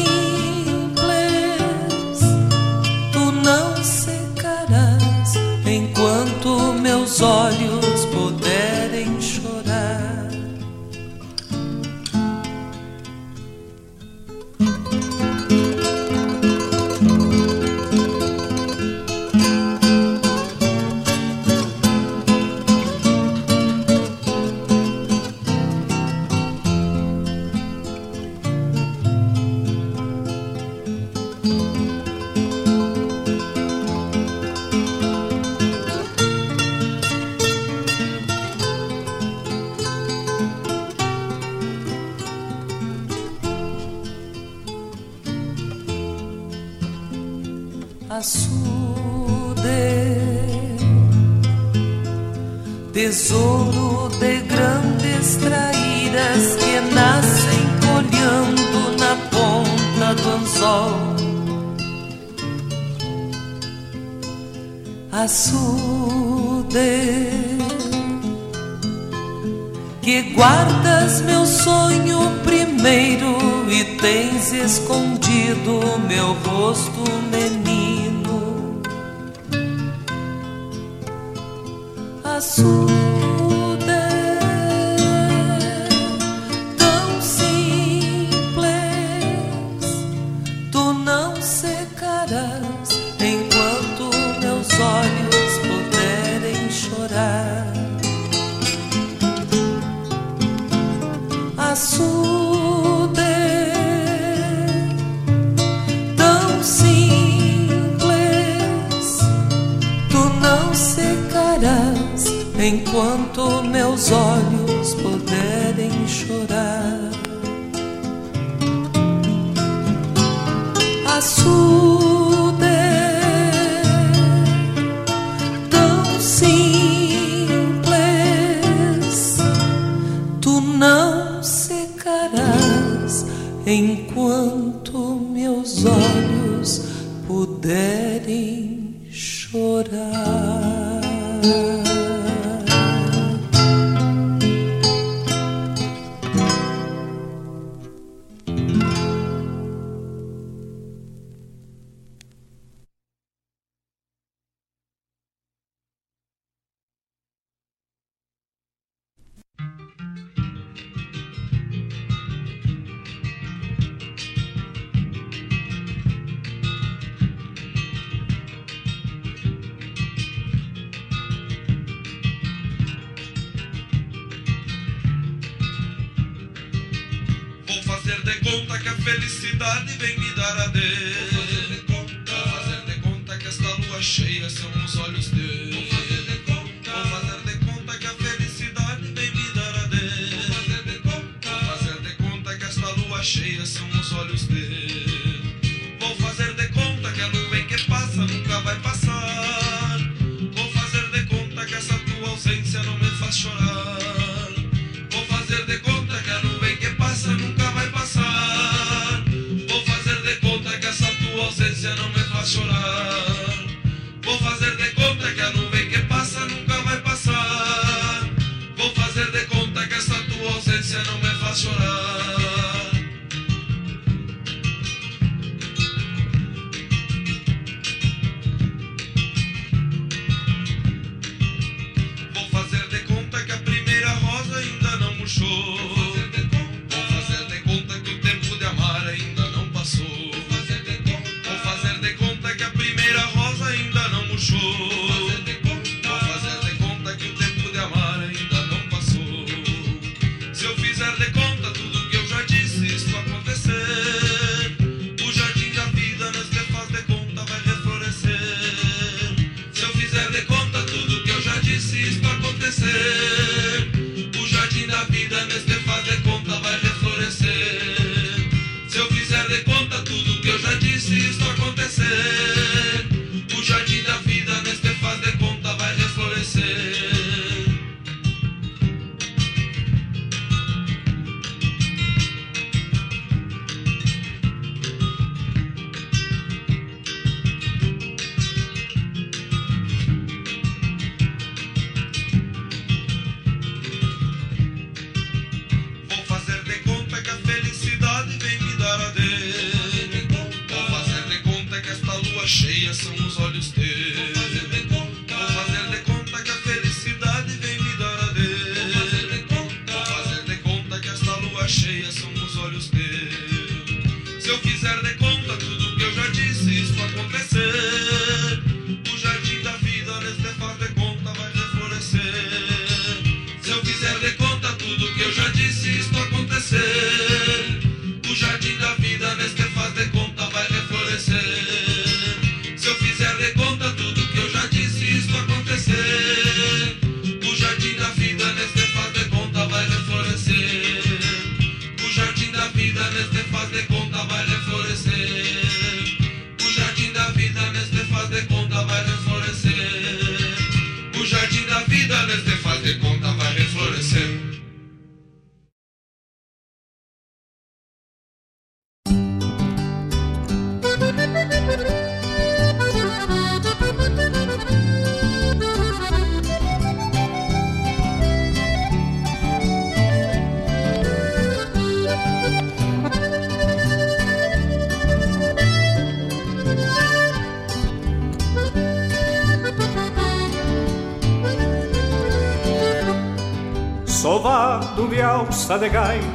povoado de gaita,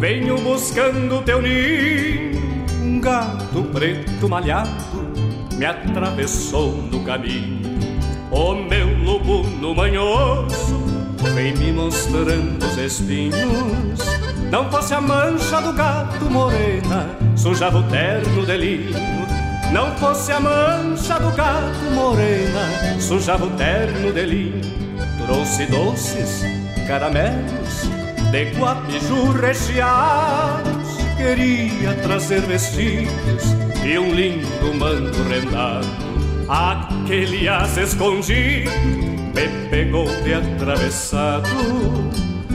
venho buscando teu ninho. Um gato preto malhado me atravessou no caminho. O meu lobo manhoso vem me mostrando os espinhos. Não fosse a mancha do gato morena, sujava o terno de linho. Não fosse a mancha do gato morena, sujava o terno de linho. Trouxe doces, caramelos, de guapiju recheados. Queria trazer vestidos e um lindo manto rendado. Aquele as escondido me pegou de atravessado.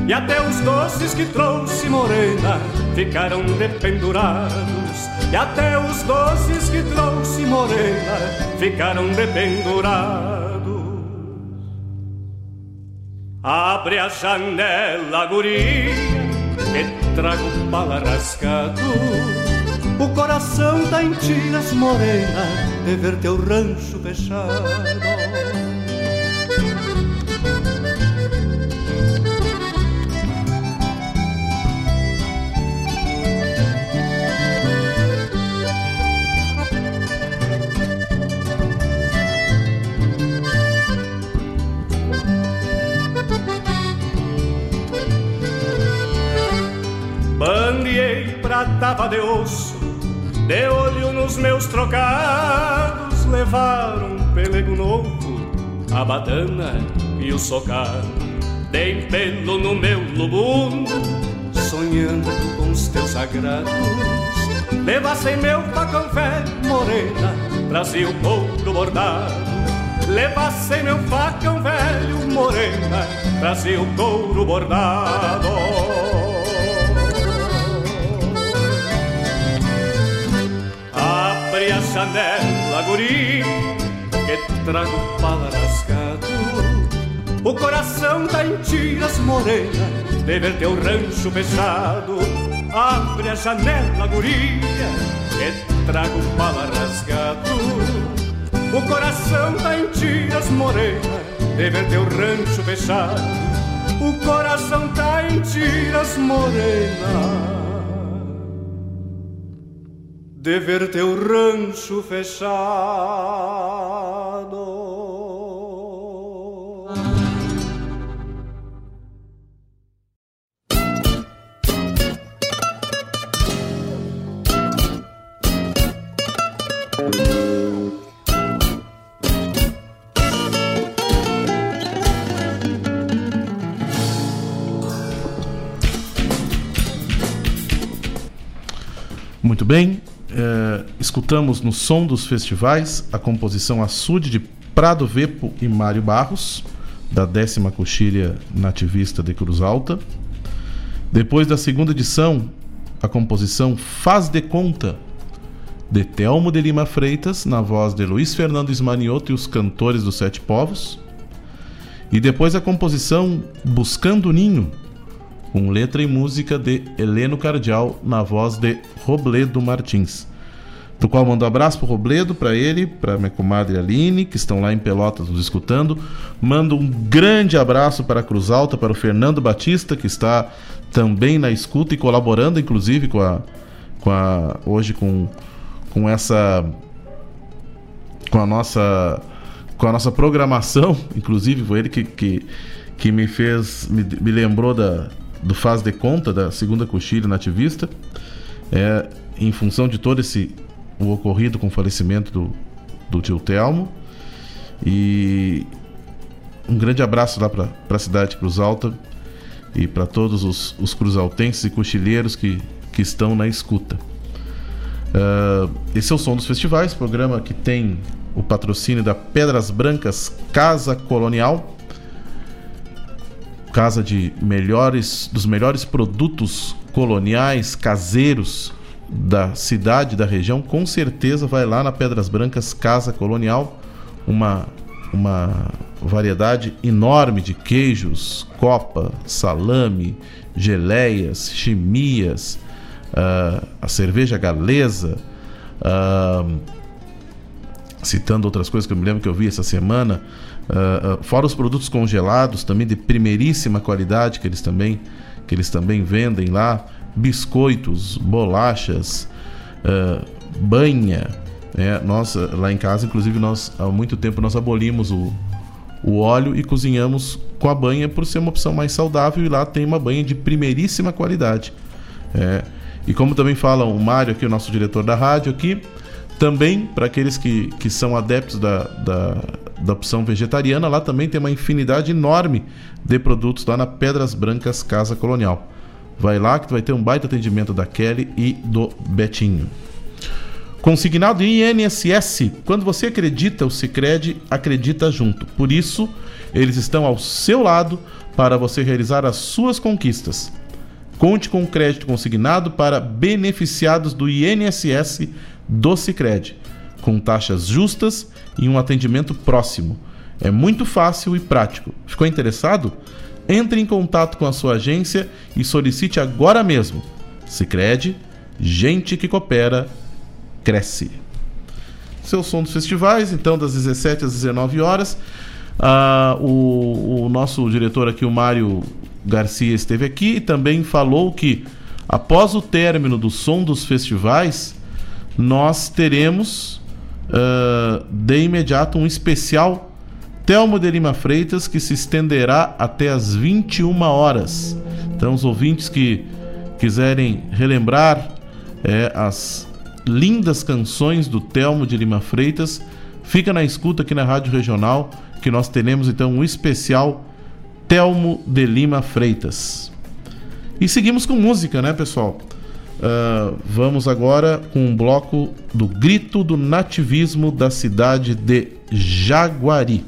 E até os doces que trouxe morena ficaram dependurados. E até os doces que trouxe morena ficaram dependurados. Abre a janela, guria, que trago pala rascado. O coração tá em tiras morena de ver teu rancho fechado. Bandeei pra tava de osso, de olho nos meus trocados, levaram um pelego novo, a badana e o socado. Dei pelo no meu lubundo, sonhando com os teus sagrados. Levassem meu facão velho, morena, trazia o couro bordado. Levassem meu facão velho, morena, trazia o couro bordado. Janela, guri, que trago pala rasgado. O coração tá em tiras morena, de ver teu rancho fechado. Abre a janela, guria, que trago pala rasgado. O coração tá em tiras morena, de ver teu rancho fechado. O coração tá em tiras morena de ver teu rancho fechado. Muito bem, é, escutamos no Som dos Festivais a composição Açude de Prado Vepo e Mário Barros, da décima coxilha nativista de Cruz Alta. Depois da segunda edição, a composição Faz de Conta, de Telmo de Lima Freitas, na voz de Luiz Fernando Ismanioto e os cantores dos Sete Povos. E depois a composição Buscando Ninho, com letra e música de Heleno Cardial, na voz de Robledo Martins. Do qual mando um abraço pro Robledo, para ele, para minha comadre Aline, que estão lá em Pelotas nos escutando. Mando um grande abraço para a Cruz Alta, para o Fernando Batista, que está também na escuta e colaborando, inclusive, com a, com a hoje com, com essa com a nossa com a nossa programação, (laughs) inclusive foi ele que, que, que me fez me, me lembrou da, do Faz de Conta, da segunda coxilha nativista, é, em função de todo esse o ocorrido com o falecimento do, do tio Telmo. E um grande abraço lá para a cidade de Cruz Alta e para todos os, os cruzaltenses e cochilheiros que, que estão na escuta. Uh, esse é o Som dos Festivais, programa que tem o patrocínio da Pedras Brancas Casa Colonial casa de melhores dos melhores produtos coloniais caseiros da cidade da região com certeza vai lá na Pedras Brancas Casa Colonial. Uma uma variedade enorme de queijos copa salame geleias chimias uh, a cerveja galesa uh, citando outras coisas que eu me lembro que eu vi essa semana Uh, fora os produtos congelados também de primeiríssima qualidade que eles também que eles também vendem lá biscoitos bolachas uh, banha né? nós lá em casa inclusive nós há muito tempo nós abolimos o, o óleo e cozinhamos com a banha por ser uma opção mais saudável e lá tem uma banha de primeiríssima qualidade é, e como também fala o Mário aqui o nosso diretor da rádio aqui também para aqueles que, que são adeptos da, da da opção vegetariana, lá também tem uma infinidade enorme de produtos lá na Pedras Brancas Casa Colonial. Vai lá que tu vai ter um baita atendimento da Kelly e do Betinho. Consignado INSS. Quando você acredita, o Sicredi acredita junto. Por isso, eles estão ao seu lado para você realizar as suas conquistas. Conte com crédito consignado para beneficiados do INSS do Sicredi, com taxas justas e um atendimento próximo. É muito fácil e prático. Ficou interessado? Entre em contato com a sua agência e solicite agora mesmo. Sicredi, gente que coopera, cresce. Seu som dos festivais, então, das 17 às 19 horas. Ah, o, o nosso diretor aqui, o Mário Garcia, esteve aqui e também falou que após o término do som dos festivais, nós teremos uh, de imediato um especial Telmo de Lima Freitas que se estenderá até as 21 horas. Então, os ouvintes que quiserem relembrar é, as lindas canções do Telmo de Lima Freitas, fica na escuta aqui na Rádio Regional, que nós teremos então um especial Telmo de Lima Freitas. E seguimos com música, né, pessoal? Uh, vamos agora com um bloco do Grito do Nativismo da cidade de Jaguari.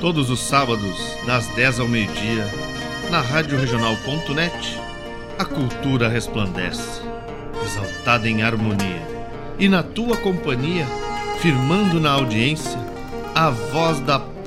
Todos os sábados, das 10 ao meio-dia, na Rádio Regional.net, a cultura resplandece, exaltada em harmonia, e na tua companhia, firmando na audiência, a voz da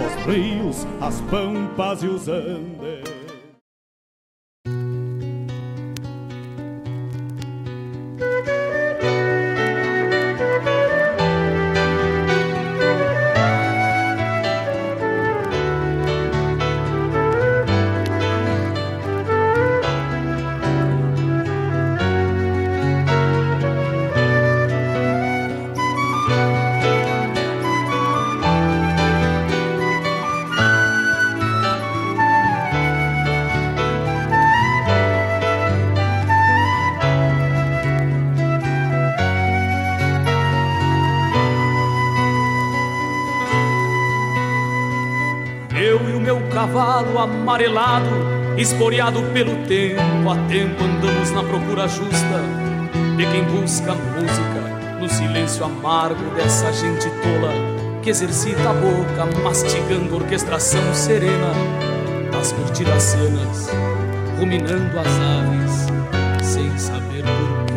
os rios, as pampas e os andes. Esporeado pelo tempo, a tempo andamos na procura justa de quem busca música no silêncio amargo dessa gente tola que exercita a boca, mastigando orquestração serena das cortiraçanas, ruminando as aves sem saber porquê.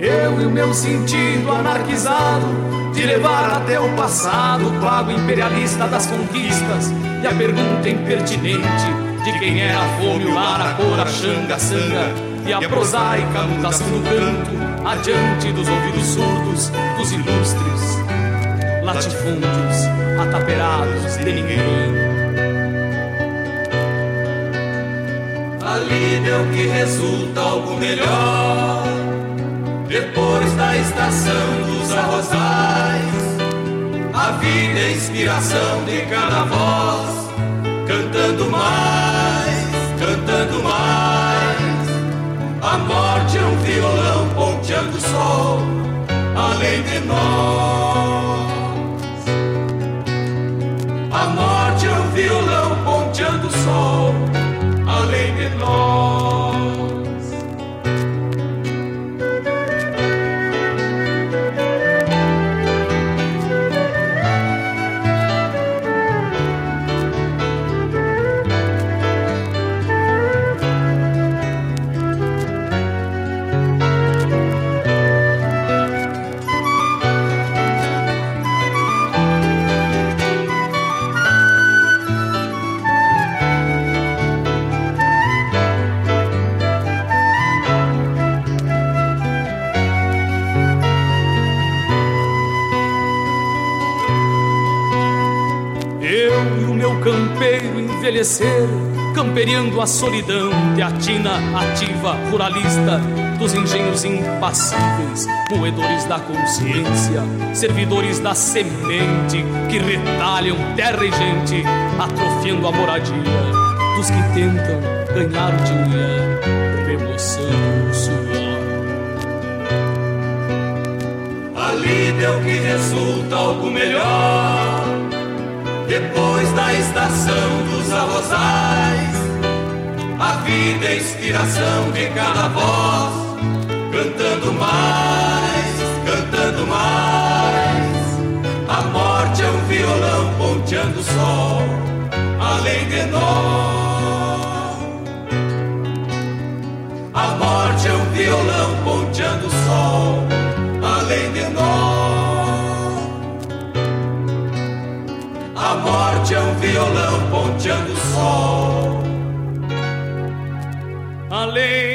Eu e o meu sentido anarquizado de levar até o passado pago imperialista das conquistas e a pergunta impertinente de quem é a fome, o lar, a cor, a xanga, a sanga e a prosaica mutação do canto adiante dos ouvidos surdos dos ilustres latifúndios ataperados de ninguém. Ali deu que resulta algo melhor depois da estação dos arrozais. A vida é inspiração de cada voz, cantando mais, cantando mais. A morte é um violão ponteando o sol, além de nós. Envelhecer, camperiando a solidão de atina ativa ruralista dos engenhos impassíveis, moedores da consciência, servidores da semente que retalham terra e gente, atrofiando a moradia dos que tentam ganhar dinheiro, remoçando o suor. Ali deu que resulta algo melhor depois da estação dos arrozais, a vida é inspiração de cada voz, cantando mais, cantando mais. A morte é um violão ponteando o sol, além de nós. A morte é um violão ponteando o sol, além de nós. A morte é um violão ponteando o sol. Além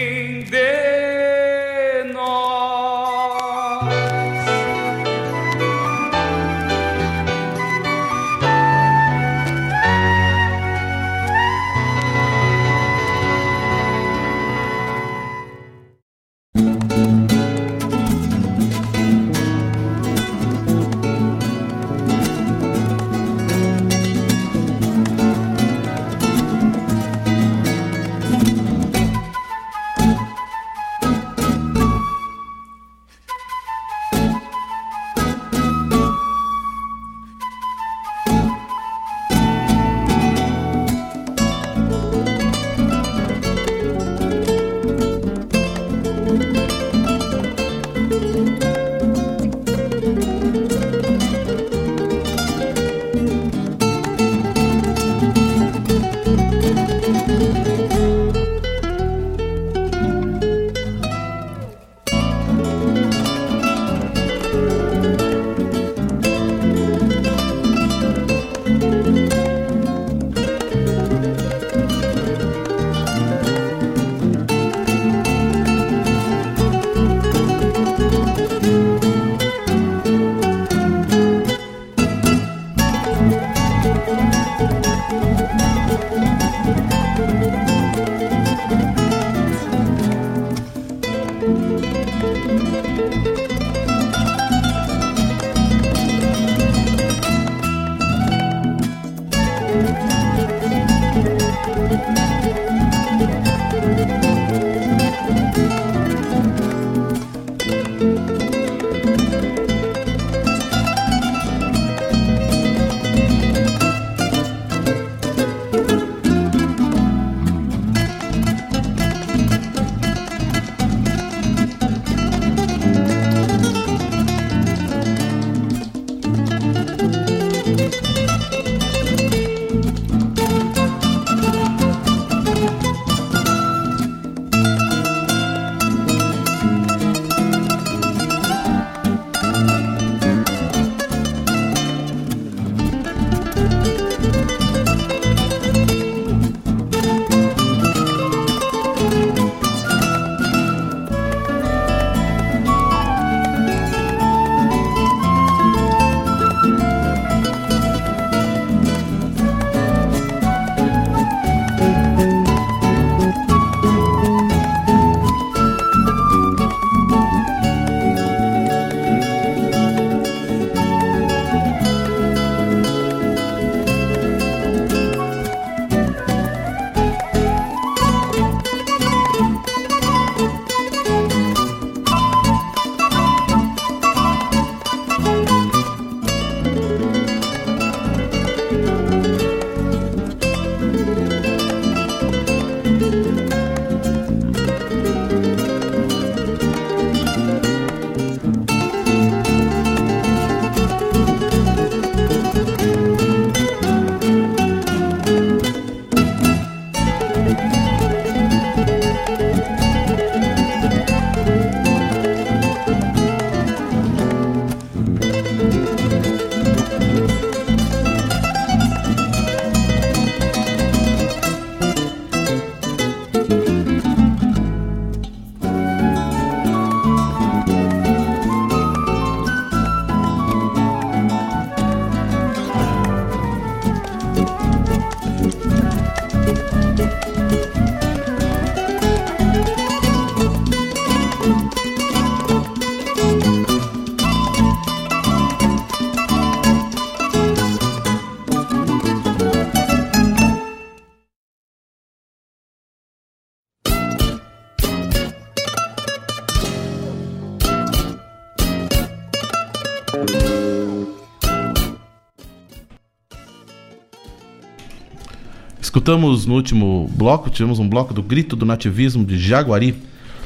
Escutamos no último bloco, tivemos um bloco do Grito do Nativismo de Jaguari.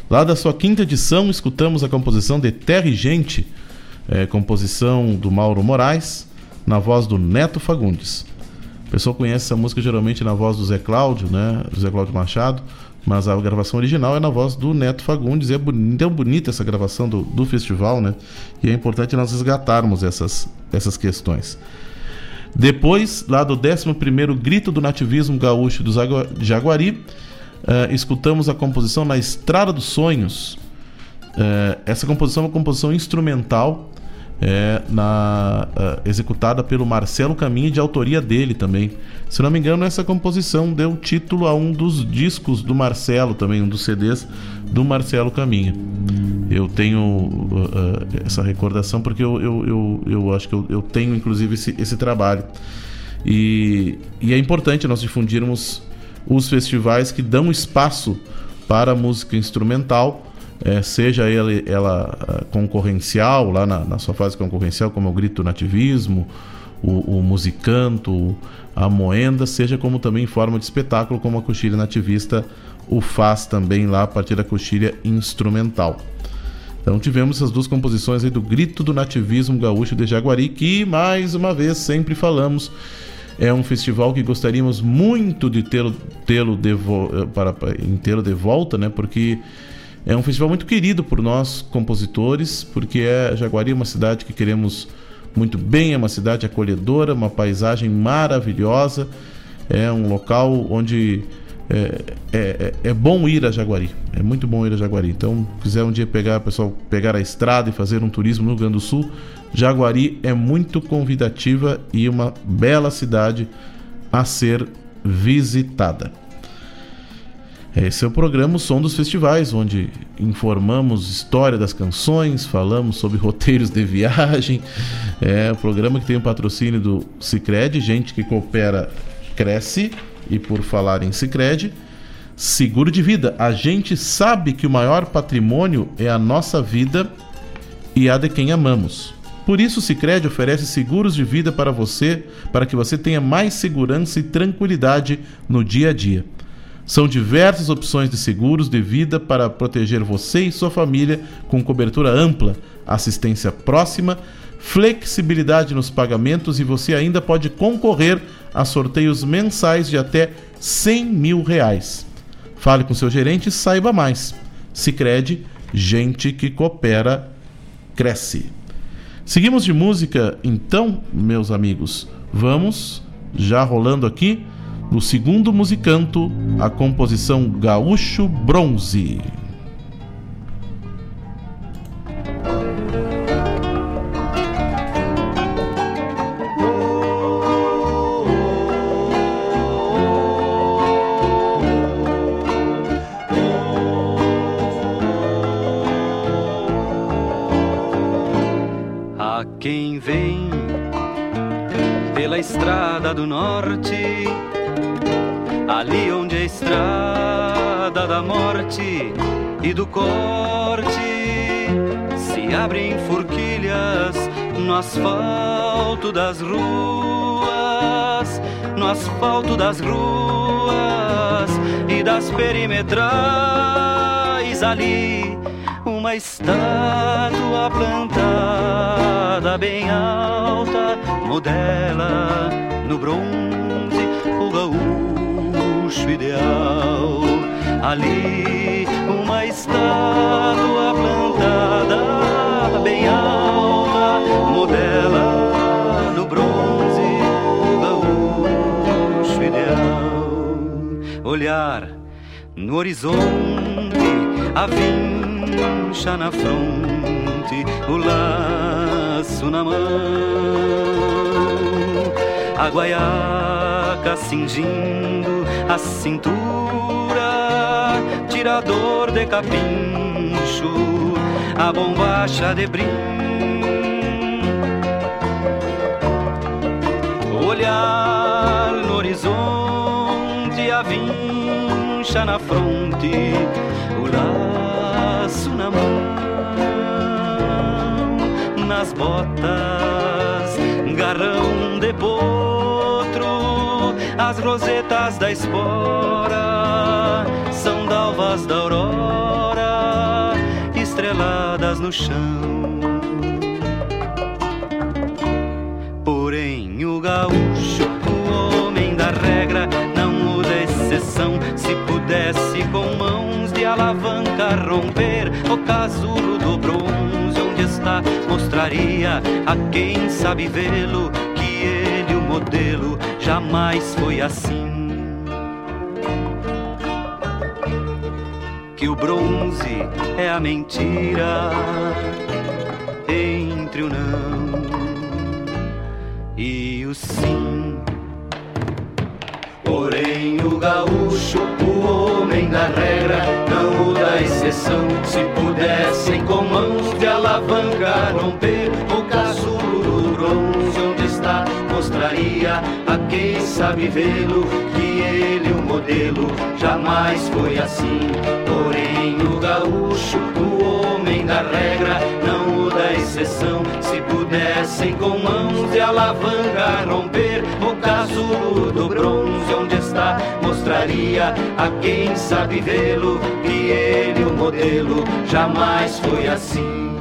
Lá da sua quinta edição, escutamos a composição de Terra e Gente, é, composição do Mauro Moraes, na voz do Neto Fagundes. O pessoal conhece essa música geralmente na voz do Zé Cláudio, né? Zé Cláudio Machado, mas a gravação original é na voz do Neto Fagundes. É tão bonita essa gravação do, do festival, né? E é importante nós resgatarmos essas, essas questões. Depois, lá do 11 Grito do Nativismo Gaúcho do Jaguari, uh, escutamos a composição Na Estrada dos Sonhos. Uh, essa composição é uma composição instrumental é, na, uh, executada pelo Marcelo Caminha de autoria dele também. Se não me engano, essa composição deu título a um dos discos do Marcelo também, um dos CDs do Marcelo Caminha. Eu tenho uh, uh, essa recordação porque eu, eu, eu, eu acho que eu, eu tenho inclusive esse, esse trabalho. E, e é importante nós difundirmos os festivais que dão espaço para a música instrumental é, seja ele, ela ah, concorrencial, lá na, na, sua fase concorrencial, como o grito nativismo, o, o musicanto, a moenda, seja como também em forma de espetáculo, como a coxilha nativista o faz também lá a partir da coxilha instrumental. Então tivemos essas duas composições aí do Grito do Nativismo Gaúcho de Jaguari, que mais uma vez sempre falamos é um festival que gostaríamos muito de tê-lo tê-lo de, para, em tê-lo de volta, né? Porque é um festival muito querido por nós, compositores, porque é Jaguari é uma cidade que queremos muito bem, é uma cidade acolhedora, uma paisagem maravilhosa, é um local onde é, é, é, é bom ir a Jaguari, é muito bom ir a Jaguari. Então, se quiser um dia pegar, pessoal, pegar a estrada e fazer um turismo no Rio Grande do Sul, Jaguari é muito convidativa e uma bela cidade a ser visitada. Esse é o programa o Som dos Festivais, onde informamos história das canções, falamos sobre roteiros de viagem. É o programa que tem o patrocínio do Cicred, gente que coopera cresce. E por falar em Cicred, seguro de vida. A gente sabe que o maior patrimônio é a nossa vida e a de quem amamos. Por isso, o Cicred oferece seguros de vida para você, para que você tenha mais segurança e tranquilidade no dia a dia. São diversas opções de seguros de vida para proteger você e sua família com cobertura ampla, assistência próxima, flexibilidade nos pagamentos e você ainda pode concorrer a sorteios mensais de até 100 mil reais. Fale com seu gerente e saiba mais. Sicredi, gente que coopera, cresce. Seguimos de música, então, meus amigos. Vamos, já rolando aqui, no segundo musicanto, a composição Gaúcho Bronze. A quem vem pela estrada do norte ali onde a estrada da morte e do corte se abrem forquilhas no asfalto das ruas, no asfalto das ruas e das perimetrais. Ali uma estátua plantada bem alta modela no bronze o gaúcho gaúcho ideal. Ali uma estátua plantada bem alta, modela no bronze o ideal. Olhar no horizonte, a vincha na fronte, o laço na mão, a guaiaca cingindo a cintura, tirador de capincho, a bombacha de brim. Olhar no horizonte, a vincha na fronte, o laço na mão, nas botas, garrão de as rosetas da espora são dalvas da aurora, estreladas no chão. Porém, o gaúcho, o homem da regra, não muda exceção. Se pudesse com mãos de alavanca romper o casulo do bronze, onde está, mostraria a quem sabe vê-lo modelo, jamais foi assim. Que o bronze é a mentira entre o não e o sim. Porém, o gaúcho, o homem da regra, não o da exceção. Se pudessem com mãos de alavanca romper o casulo mostraria a quem sabe vê-lo que ele, o modelo, jamais foi assim. Porém, o gaúcho, o homem da regra, não o da exceção. Se pudessem com mãos de alavanca romper o casulo do bronze, onde está, mostraria a quem sabe vê-lo que ele, o modelo, jamais foi assim.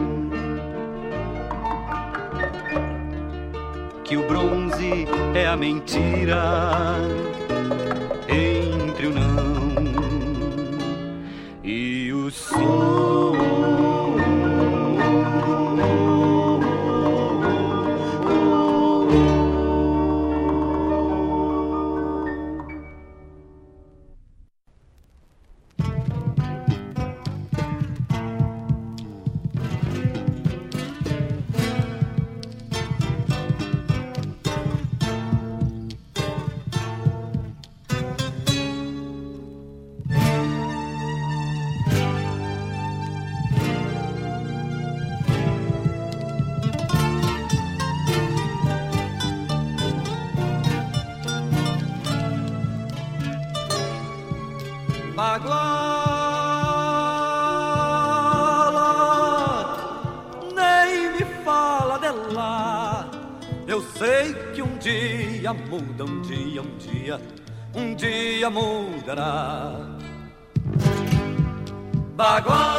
Que o bronze é a mentira entre o não e o Baguala, um dia, um dia, um dia mudará. Baguala,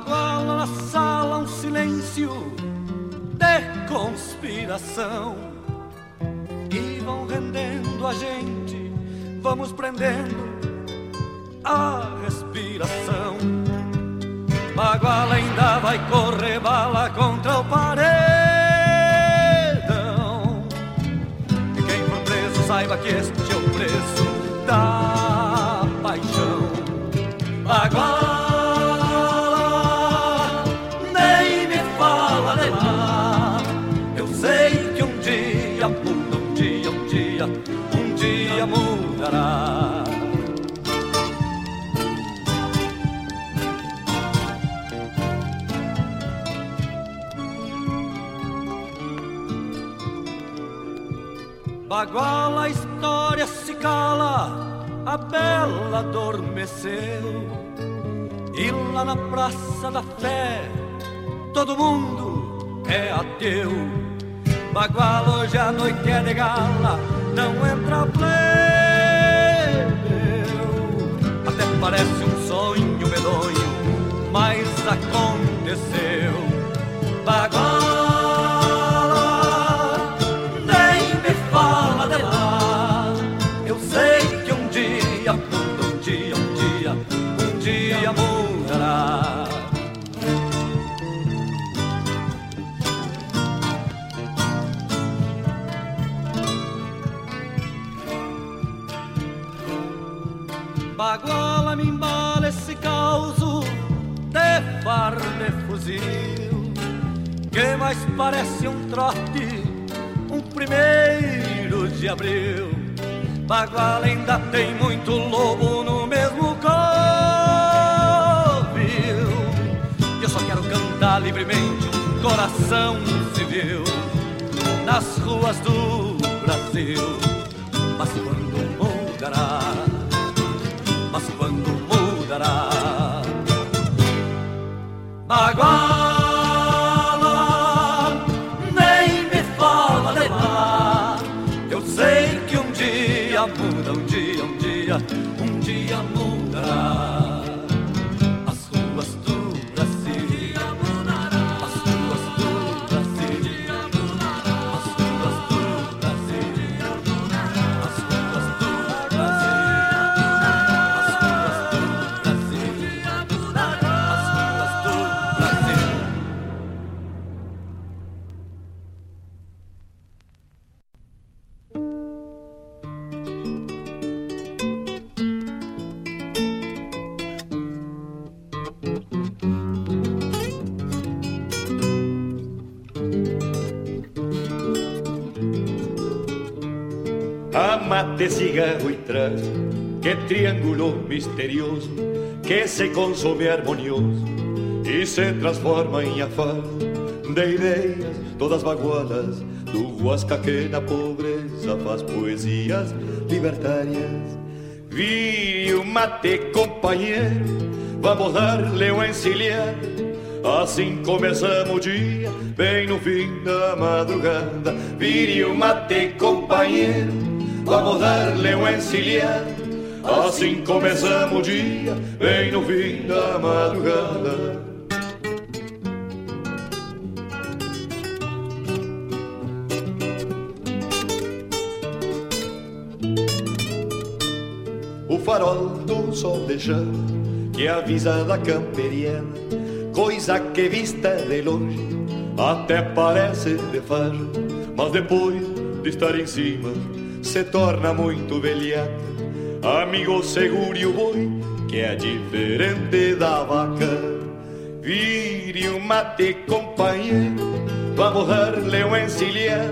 Baguala na sala, um silêncio de conspiração. E vão rendendo a gente, vamos prendendo a respiração. Baguala ainda vai correr bala contra o paredão. E quem for preso, saiba que este é o preço da Baguala, a história se cala, a bela adormeceu. E lá na Praça da Fé, todo mundo é ateu. Baguala, hoje a noite é de gala, não entra plebeu. Até parece um sonho medonho, mas aconteceu. Baguala, parece um trote, um primeiro de abril Baguala ainda tem muito lobo no mesmo covil anda livremente um coração civil nas ruas do Brasil. Mas quando mudará? Mas quando mudará? Baguala, Amate, cigarro y trago, que triángulo misterioso que se consome armonioso y se transforma em afán de ideias todas bagualas do Huasca que na pobreza faz poesias libertárias. Vire o mate, companheiro, vamos dar-lhe um encilhar. Assim começamos o dia, bem no fim da madrugada. Vire o mate, companheiro, vamos dar-lhe um encilhar. Assim começamos o dia, bem no fim da madrugada. O farol do sol deixando que avisa da camperiana, coisa que vista de longe até parece de fardo, mas depois de estar em cima se torna muito velhata. Amigo seguro e o boi, que é diferente da vaca. Vire o mate, companheiro, vamos dar-lhe um encilhar.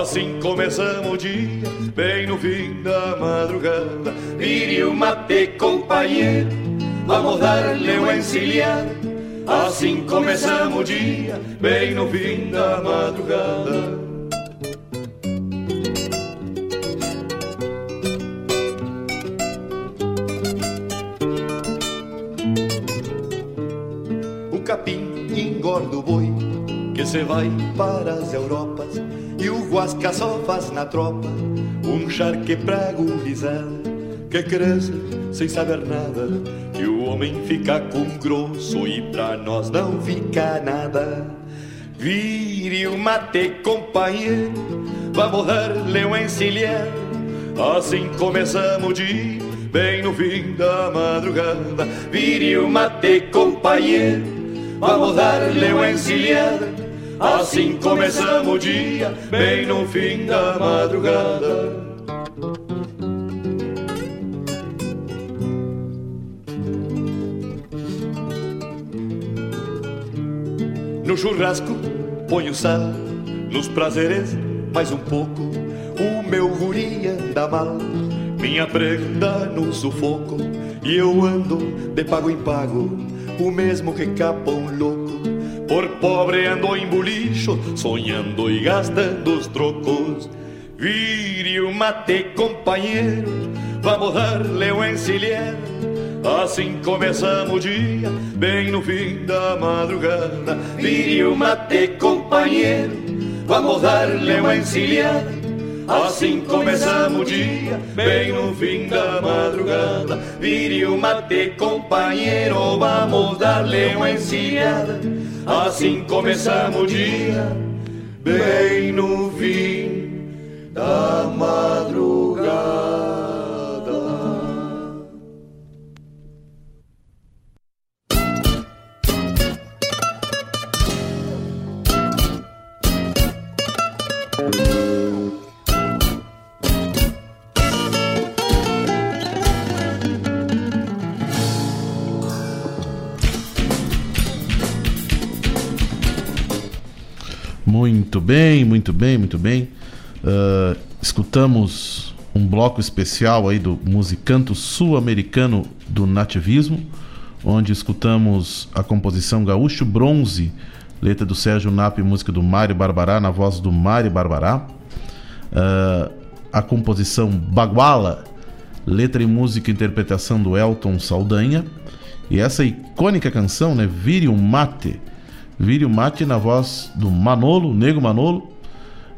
Assim começamos o dia, bem no fim da madrugada. Vire o mate, companheiro, vamos dar-lhe um encilhar. Assim começamos o dia, bem no fim da madrugada. Se vai para as Europas e o guasca só faz na tropa um charque pra gurizada que cresce sem saber nada que o homem fica com grosso e pra nós não fica nada. Vire o mate, companheiro, vamos dar-lhe um. Assim começamos dia, bem no fim da madrugada. Vire o mate, companheiro, vamos dar-lhe um encilhar. Assim começamos o dia, bem no fim da madrugada. No churrasco ponho sal, nos prazeres mais um pouco. O meu guri anda mal, minha prenda no sufoco. E eu ando de pago em pago, o mesmo que capa um louco. Pobre ando em bolicho, sonhando e gastando os trocos. Vire o mate, companheiro, vamos dar-lhe um encilhar. Assim começamos o dia, bem no fim da madrugada. Vire o mate, companheiro, vamos dar-lhe um encilhar. Assim começamos o dia, bem no fim da madrugada. Vire o mate, companheiro, vamos dar-lhe uma encilhada. Assim começamos o dia, bem no fim da madrugada. Muito bem, muito bem, muito bem. Ah, escutamos um bloco especial aí do musicanto sul-americano do nativismo, onde escutamos a composição Gaúcho Bronze, letra do Sérgio Nap e música do Mário Barbará, na voz do Mário Barbará. Uh, a composição Baguala, letra e música e interpretação do Elton Saldanha. E essa icônica canção, né, Vire o Mate, Vire o Mate na voz do Manolo, Nego Manolo,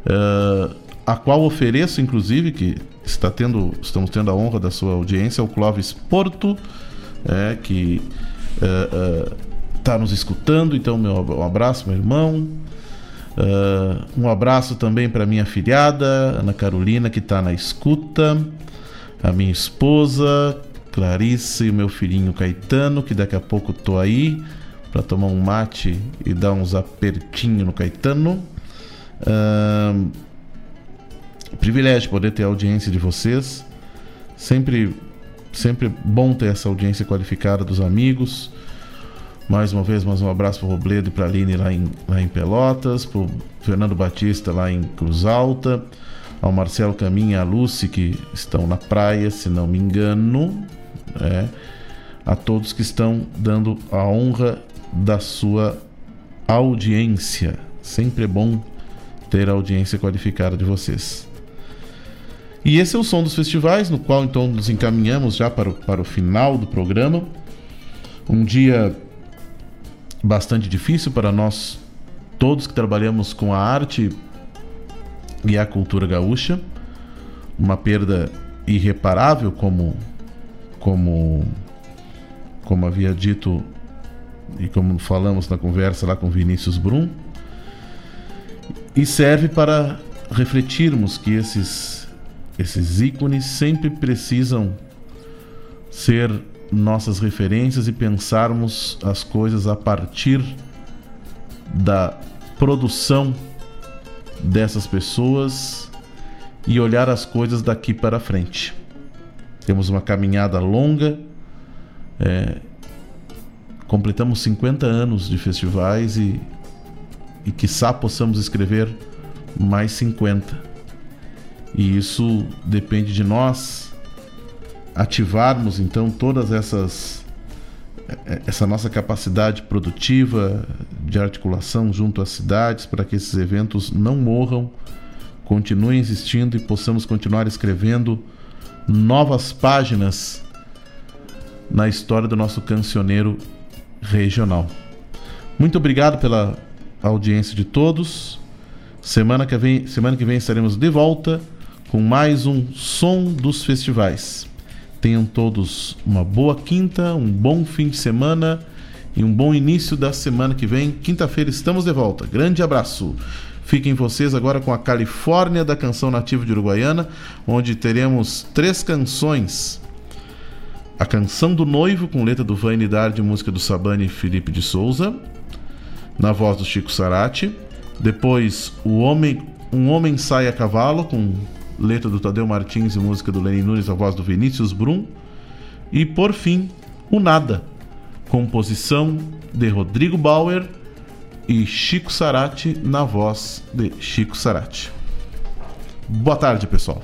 uh, a qual ofereço, inclusive, que está tendo, estamos tendo a honra da sua audiência, o Clóvis Porto, é, que está uh, uh, nos escutando. Então, meu, um abraço, meu irmão. Um abraço também para minha filhada, Ana Carolina, que está na escuta. A minha esposa, Clarice, e o meu filhinho Caetano, que daqui a pouco tô aí para tomar um mate e dar uns apertinhos no Caetano. Uh, privilégio poder ter a audiência de vocês. Sempre, sempre bom ter essa audiência qualificada dos amigos. Mais uma vez, mais um abraço para o Robledo e para a Aline lá em, lá em Pelotas, para o Fernando Batista lá em Cruz Alta, ao Marcelo Caminha e à Lucy que estão na praia, se não me engano, é, a todos que estão dando a honra da sua audiência. Sempre é bom ter a audiência qualificada de vocês. E esse é o som dos festivais, no qual então nos encaminhamos já para o, para o final do programa. Um dia bastante difícil para nós todos que trabalhamos com a arte e a cultura gaúcha. Uma perda irreparável, como, como, como havia dito e como falamos na conversa lá com Vinícius Brum. E serve para refletirmos que esses esses ícones sempre precisam ser nossas referências e pensarmos as coisas a partir da produção dessas pessoas e olhar as coisas daqui para frente. Temos uma caminhada longa, é, completamos 50 anos de festivais e, e quiçá possamos escrever mais 50. E isso depende de nós ativarmos então todas essas essa nossa capacidade produtiva de articulação junto às cidades para que esses eventos não morram, continuem existindo e possamos continuar escrevendo novas páginas na história do nosso cancioneiro regional. Muito obrigado pela audiência de todos. Semana que vem, semana que vem estaremos de volta com mais um Som dos Festivais. Tenham todos uma boa quinta, um bom fim de semana e um bom início da semana que vem. Quinta-feira estamos de volta. Grande abraço. Fiquem vocês agora com a Califórnia da canção nativa de Uruguaiana, onde teremos três canções. A Canção do Noivo, com letra do Vanidade música do Sabane e Felipe de Souza, na voz do Chico Sarati. Depois, o homem, Um Homem Sai a Cavalo, com letra do Tadeu Martins e música do Lenin Nunes, a voz do Vinícius Brum. E por fim, o Nada, composição de Rodrigo Bauer e Chico Sarati na voz de Chico Sarati. Boa tarde, pessoal.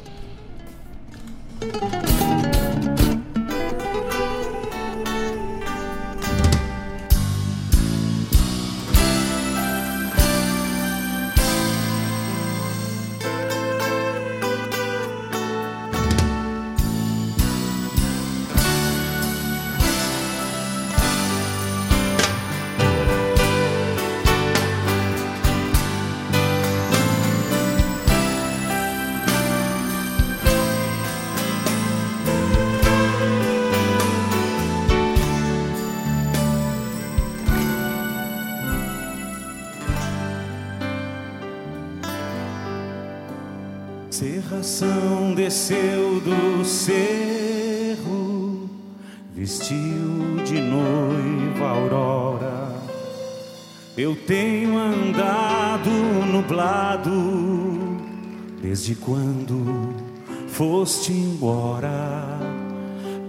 Desde quando foste embora.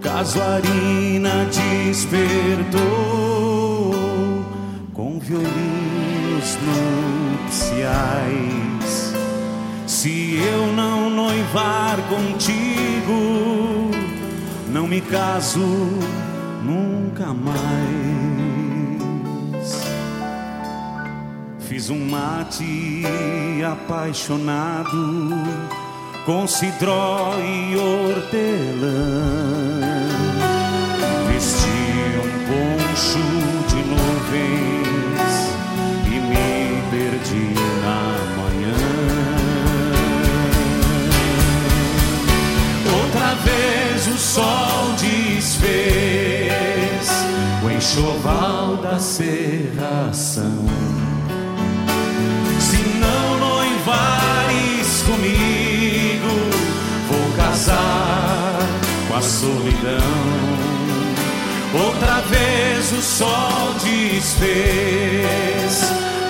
Casuarina despertou com violinos nupciais. Se eu não noivar contigo, não me caso nunca mais. Fiz um mate apaixonado com cidró e hortelã. Vesti um poncho de nuvens e me perdi na manhã. Outra vez o sol desfez o enxoval da serração. Noivares comigo, vou casar com a solidão. Outra vez o sol desfez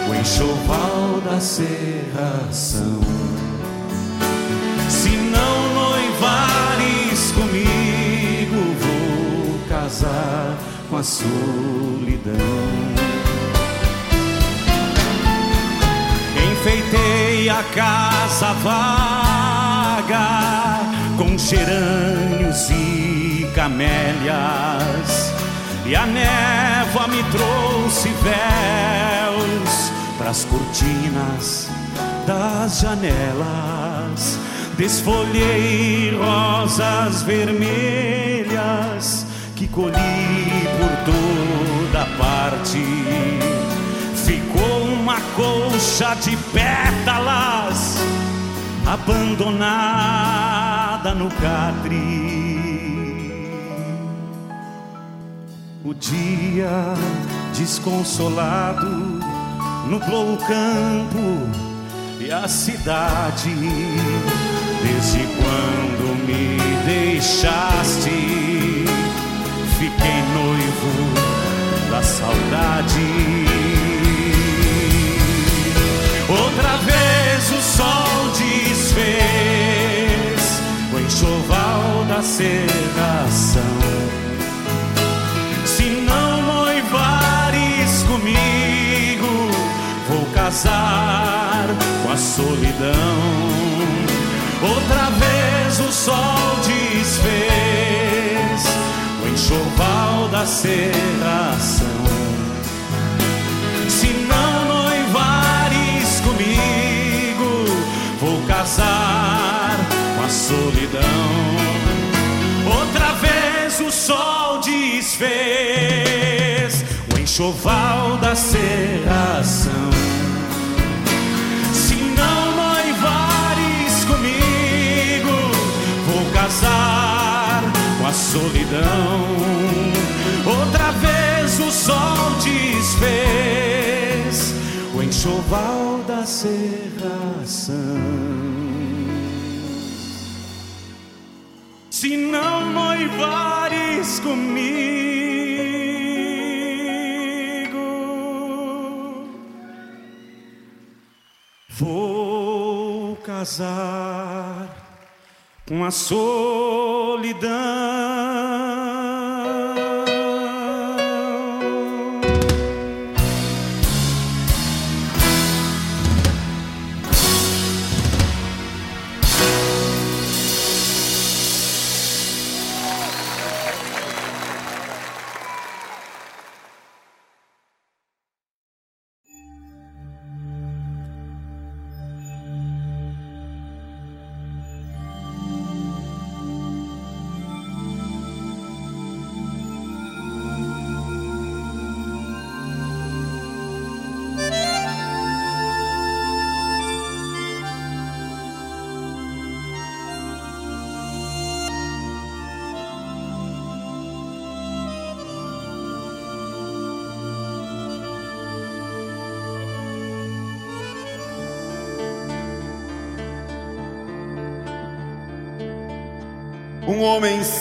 o enxoval da serração. Se não noivares comigo, vou casar com a solidão. Enfeitei a casa vaga com gerânios e camélias. E a névoa me trouxe véus pras cortinas das janelas. Desfolhei rosas vermelhas que colhi por toda parte. Uma colcha de pétalas abandonada no catre. O dia desconsolado nublou o campo e a cidade. Desde quando me deixaste, fiquei noivo da saudade. Outra vez o sol desfez o enxoval da serração. Se não noivares comigo, vou casar com a solidão. Outra vez o sol desfez o enxoval da serração. Solidão. Outra vez o sol desfez o enxoval da serração. Se não noivares comigo, vou casar com a solidão. Outra vez o sol desfez o enxoval da serração. Se não noivares comigo, vou casar com a solidão.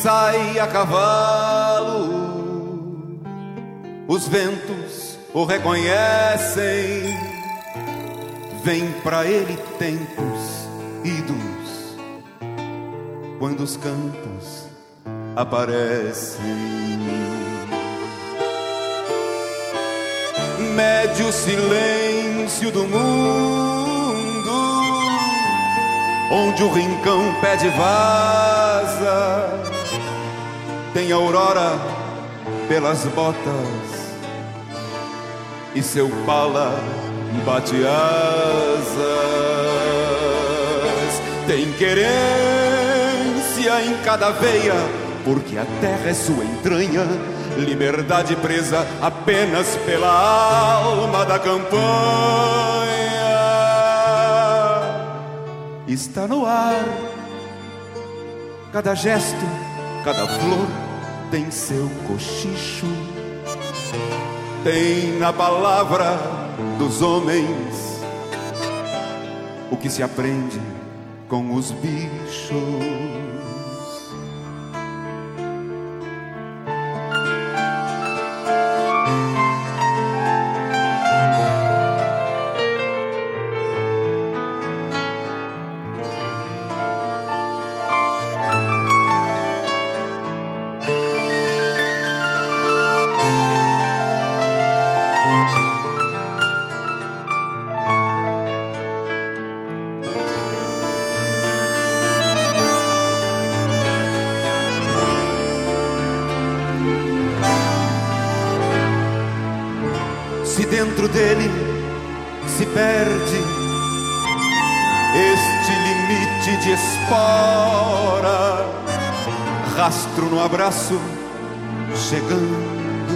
Sai a cavalo, os ventos o reconhecem. Vem pra ele tempos idos, quando os campos aparecem. Mede o silêncio do mundo, onde o rincão pede vaza, tem aurora pelas botas e seu pala bate asas. Tem querência em cada veia, porque a terra é sua entranha. Liberdade presa apenas pela alma da campanha. Está no ar, cada gesto, cada flor tem seu cochicho tem na palavra dos homens o que se aprende com os bichos. Abraço chegando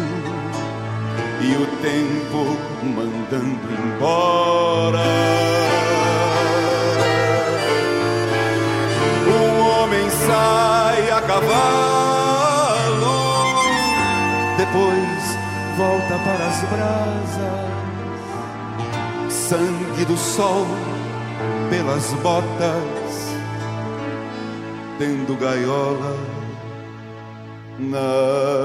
e o tempo mandando embora. Um homem sai a cavalo, depois volta para as brasas. Sangue do sol pelas botas, tendo gaiola nas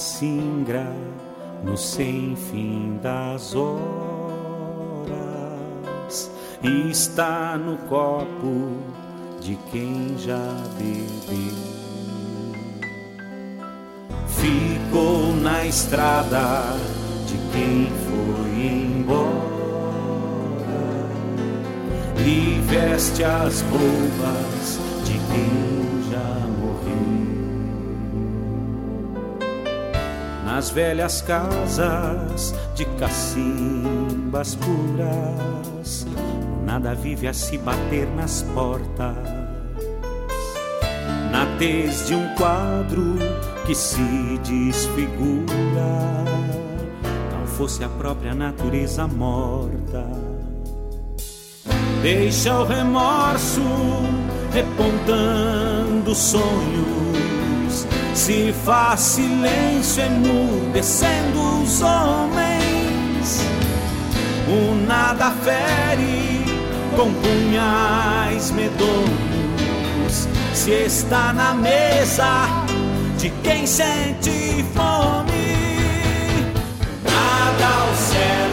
singra no sem fim das horas está no copo de quem já bebeu. Ficou na estrada de quem foi embora e veste as roupas de quem nas velhas casas de cacimbas puras, nada vive a se bater nas portas. Na tez de um quadro que se desfigura, tal fosse a própria natureza morta. Deixa o remorso repontando sonhos se faz silêncio emudecendo os homens, o nada fere com punhais medonhos. Se está na mesa de quem sente fome, nada ao certo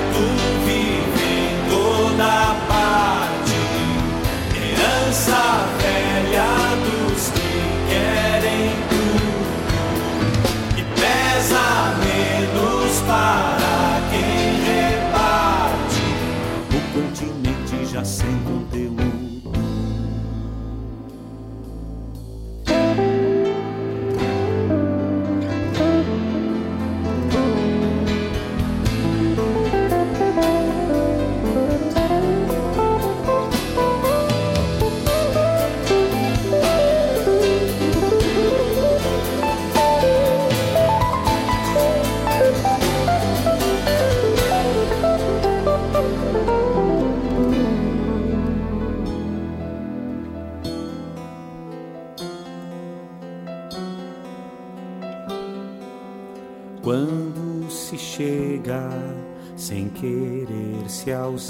querer se ausenta.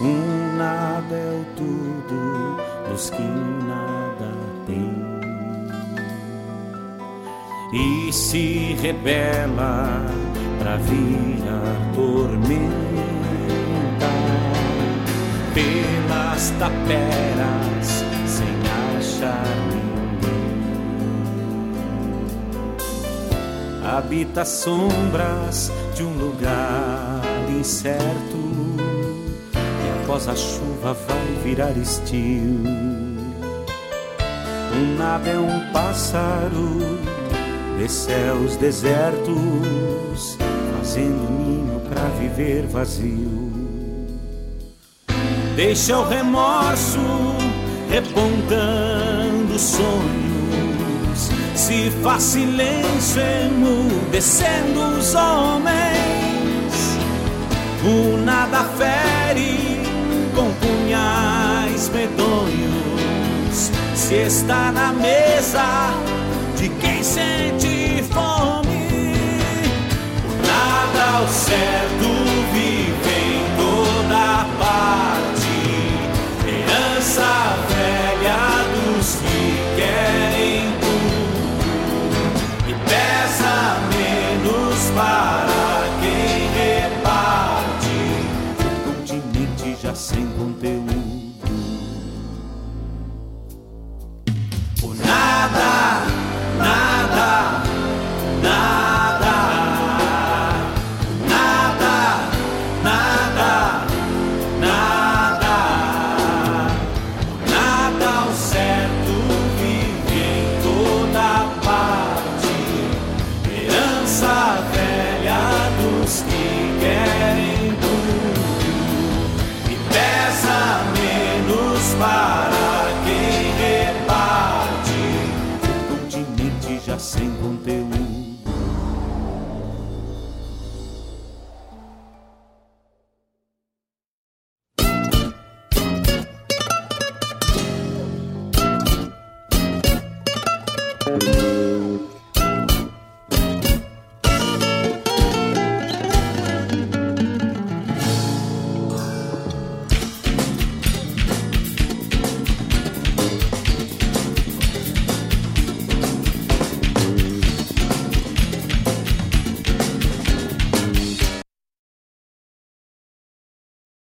Um nada é o tudo dos que nada têm. E se rebela pra virar tormenta pelas taperas sem achar habita sombras de um lugar incerto e após a chuva vai virar estio. Um nave é um pássaro de céus desertos, fazendo ninho para viver vazio. Deixa o remorso repontando sonhos se faz silêncio emudecendo os homens. O nada fere com punhais medonhos. Se está na mesa de quem sente fome, o nada ao certo vive em toda parte. Herança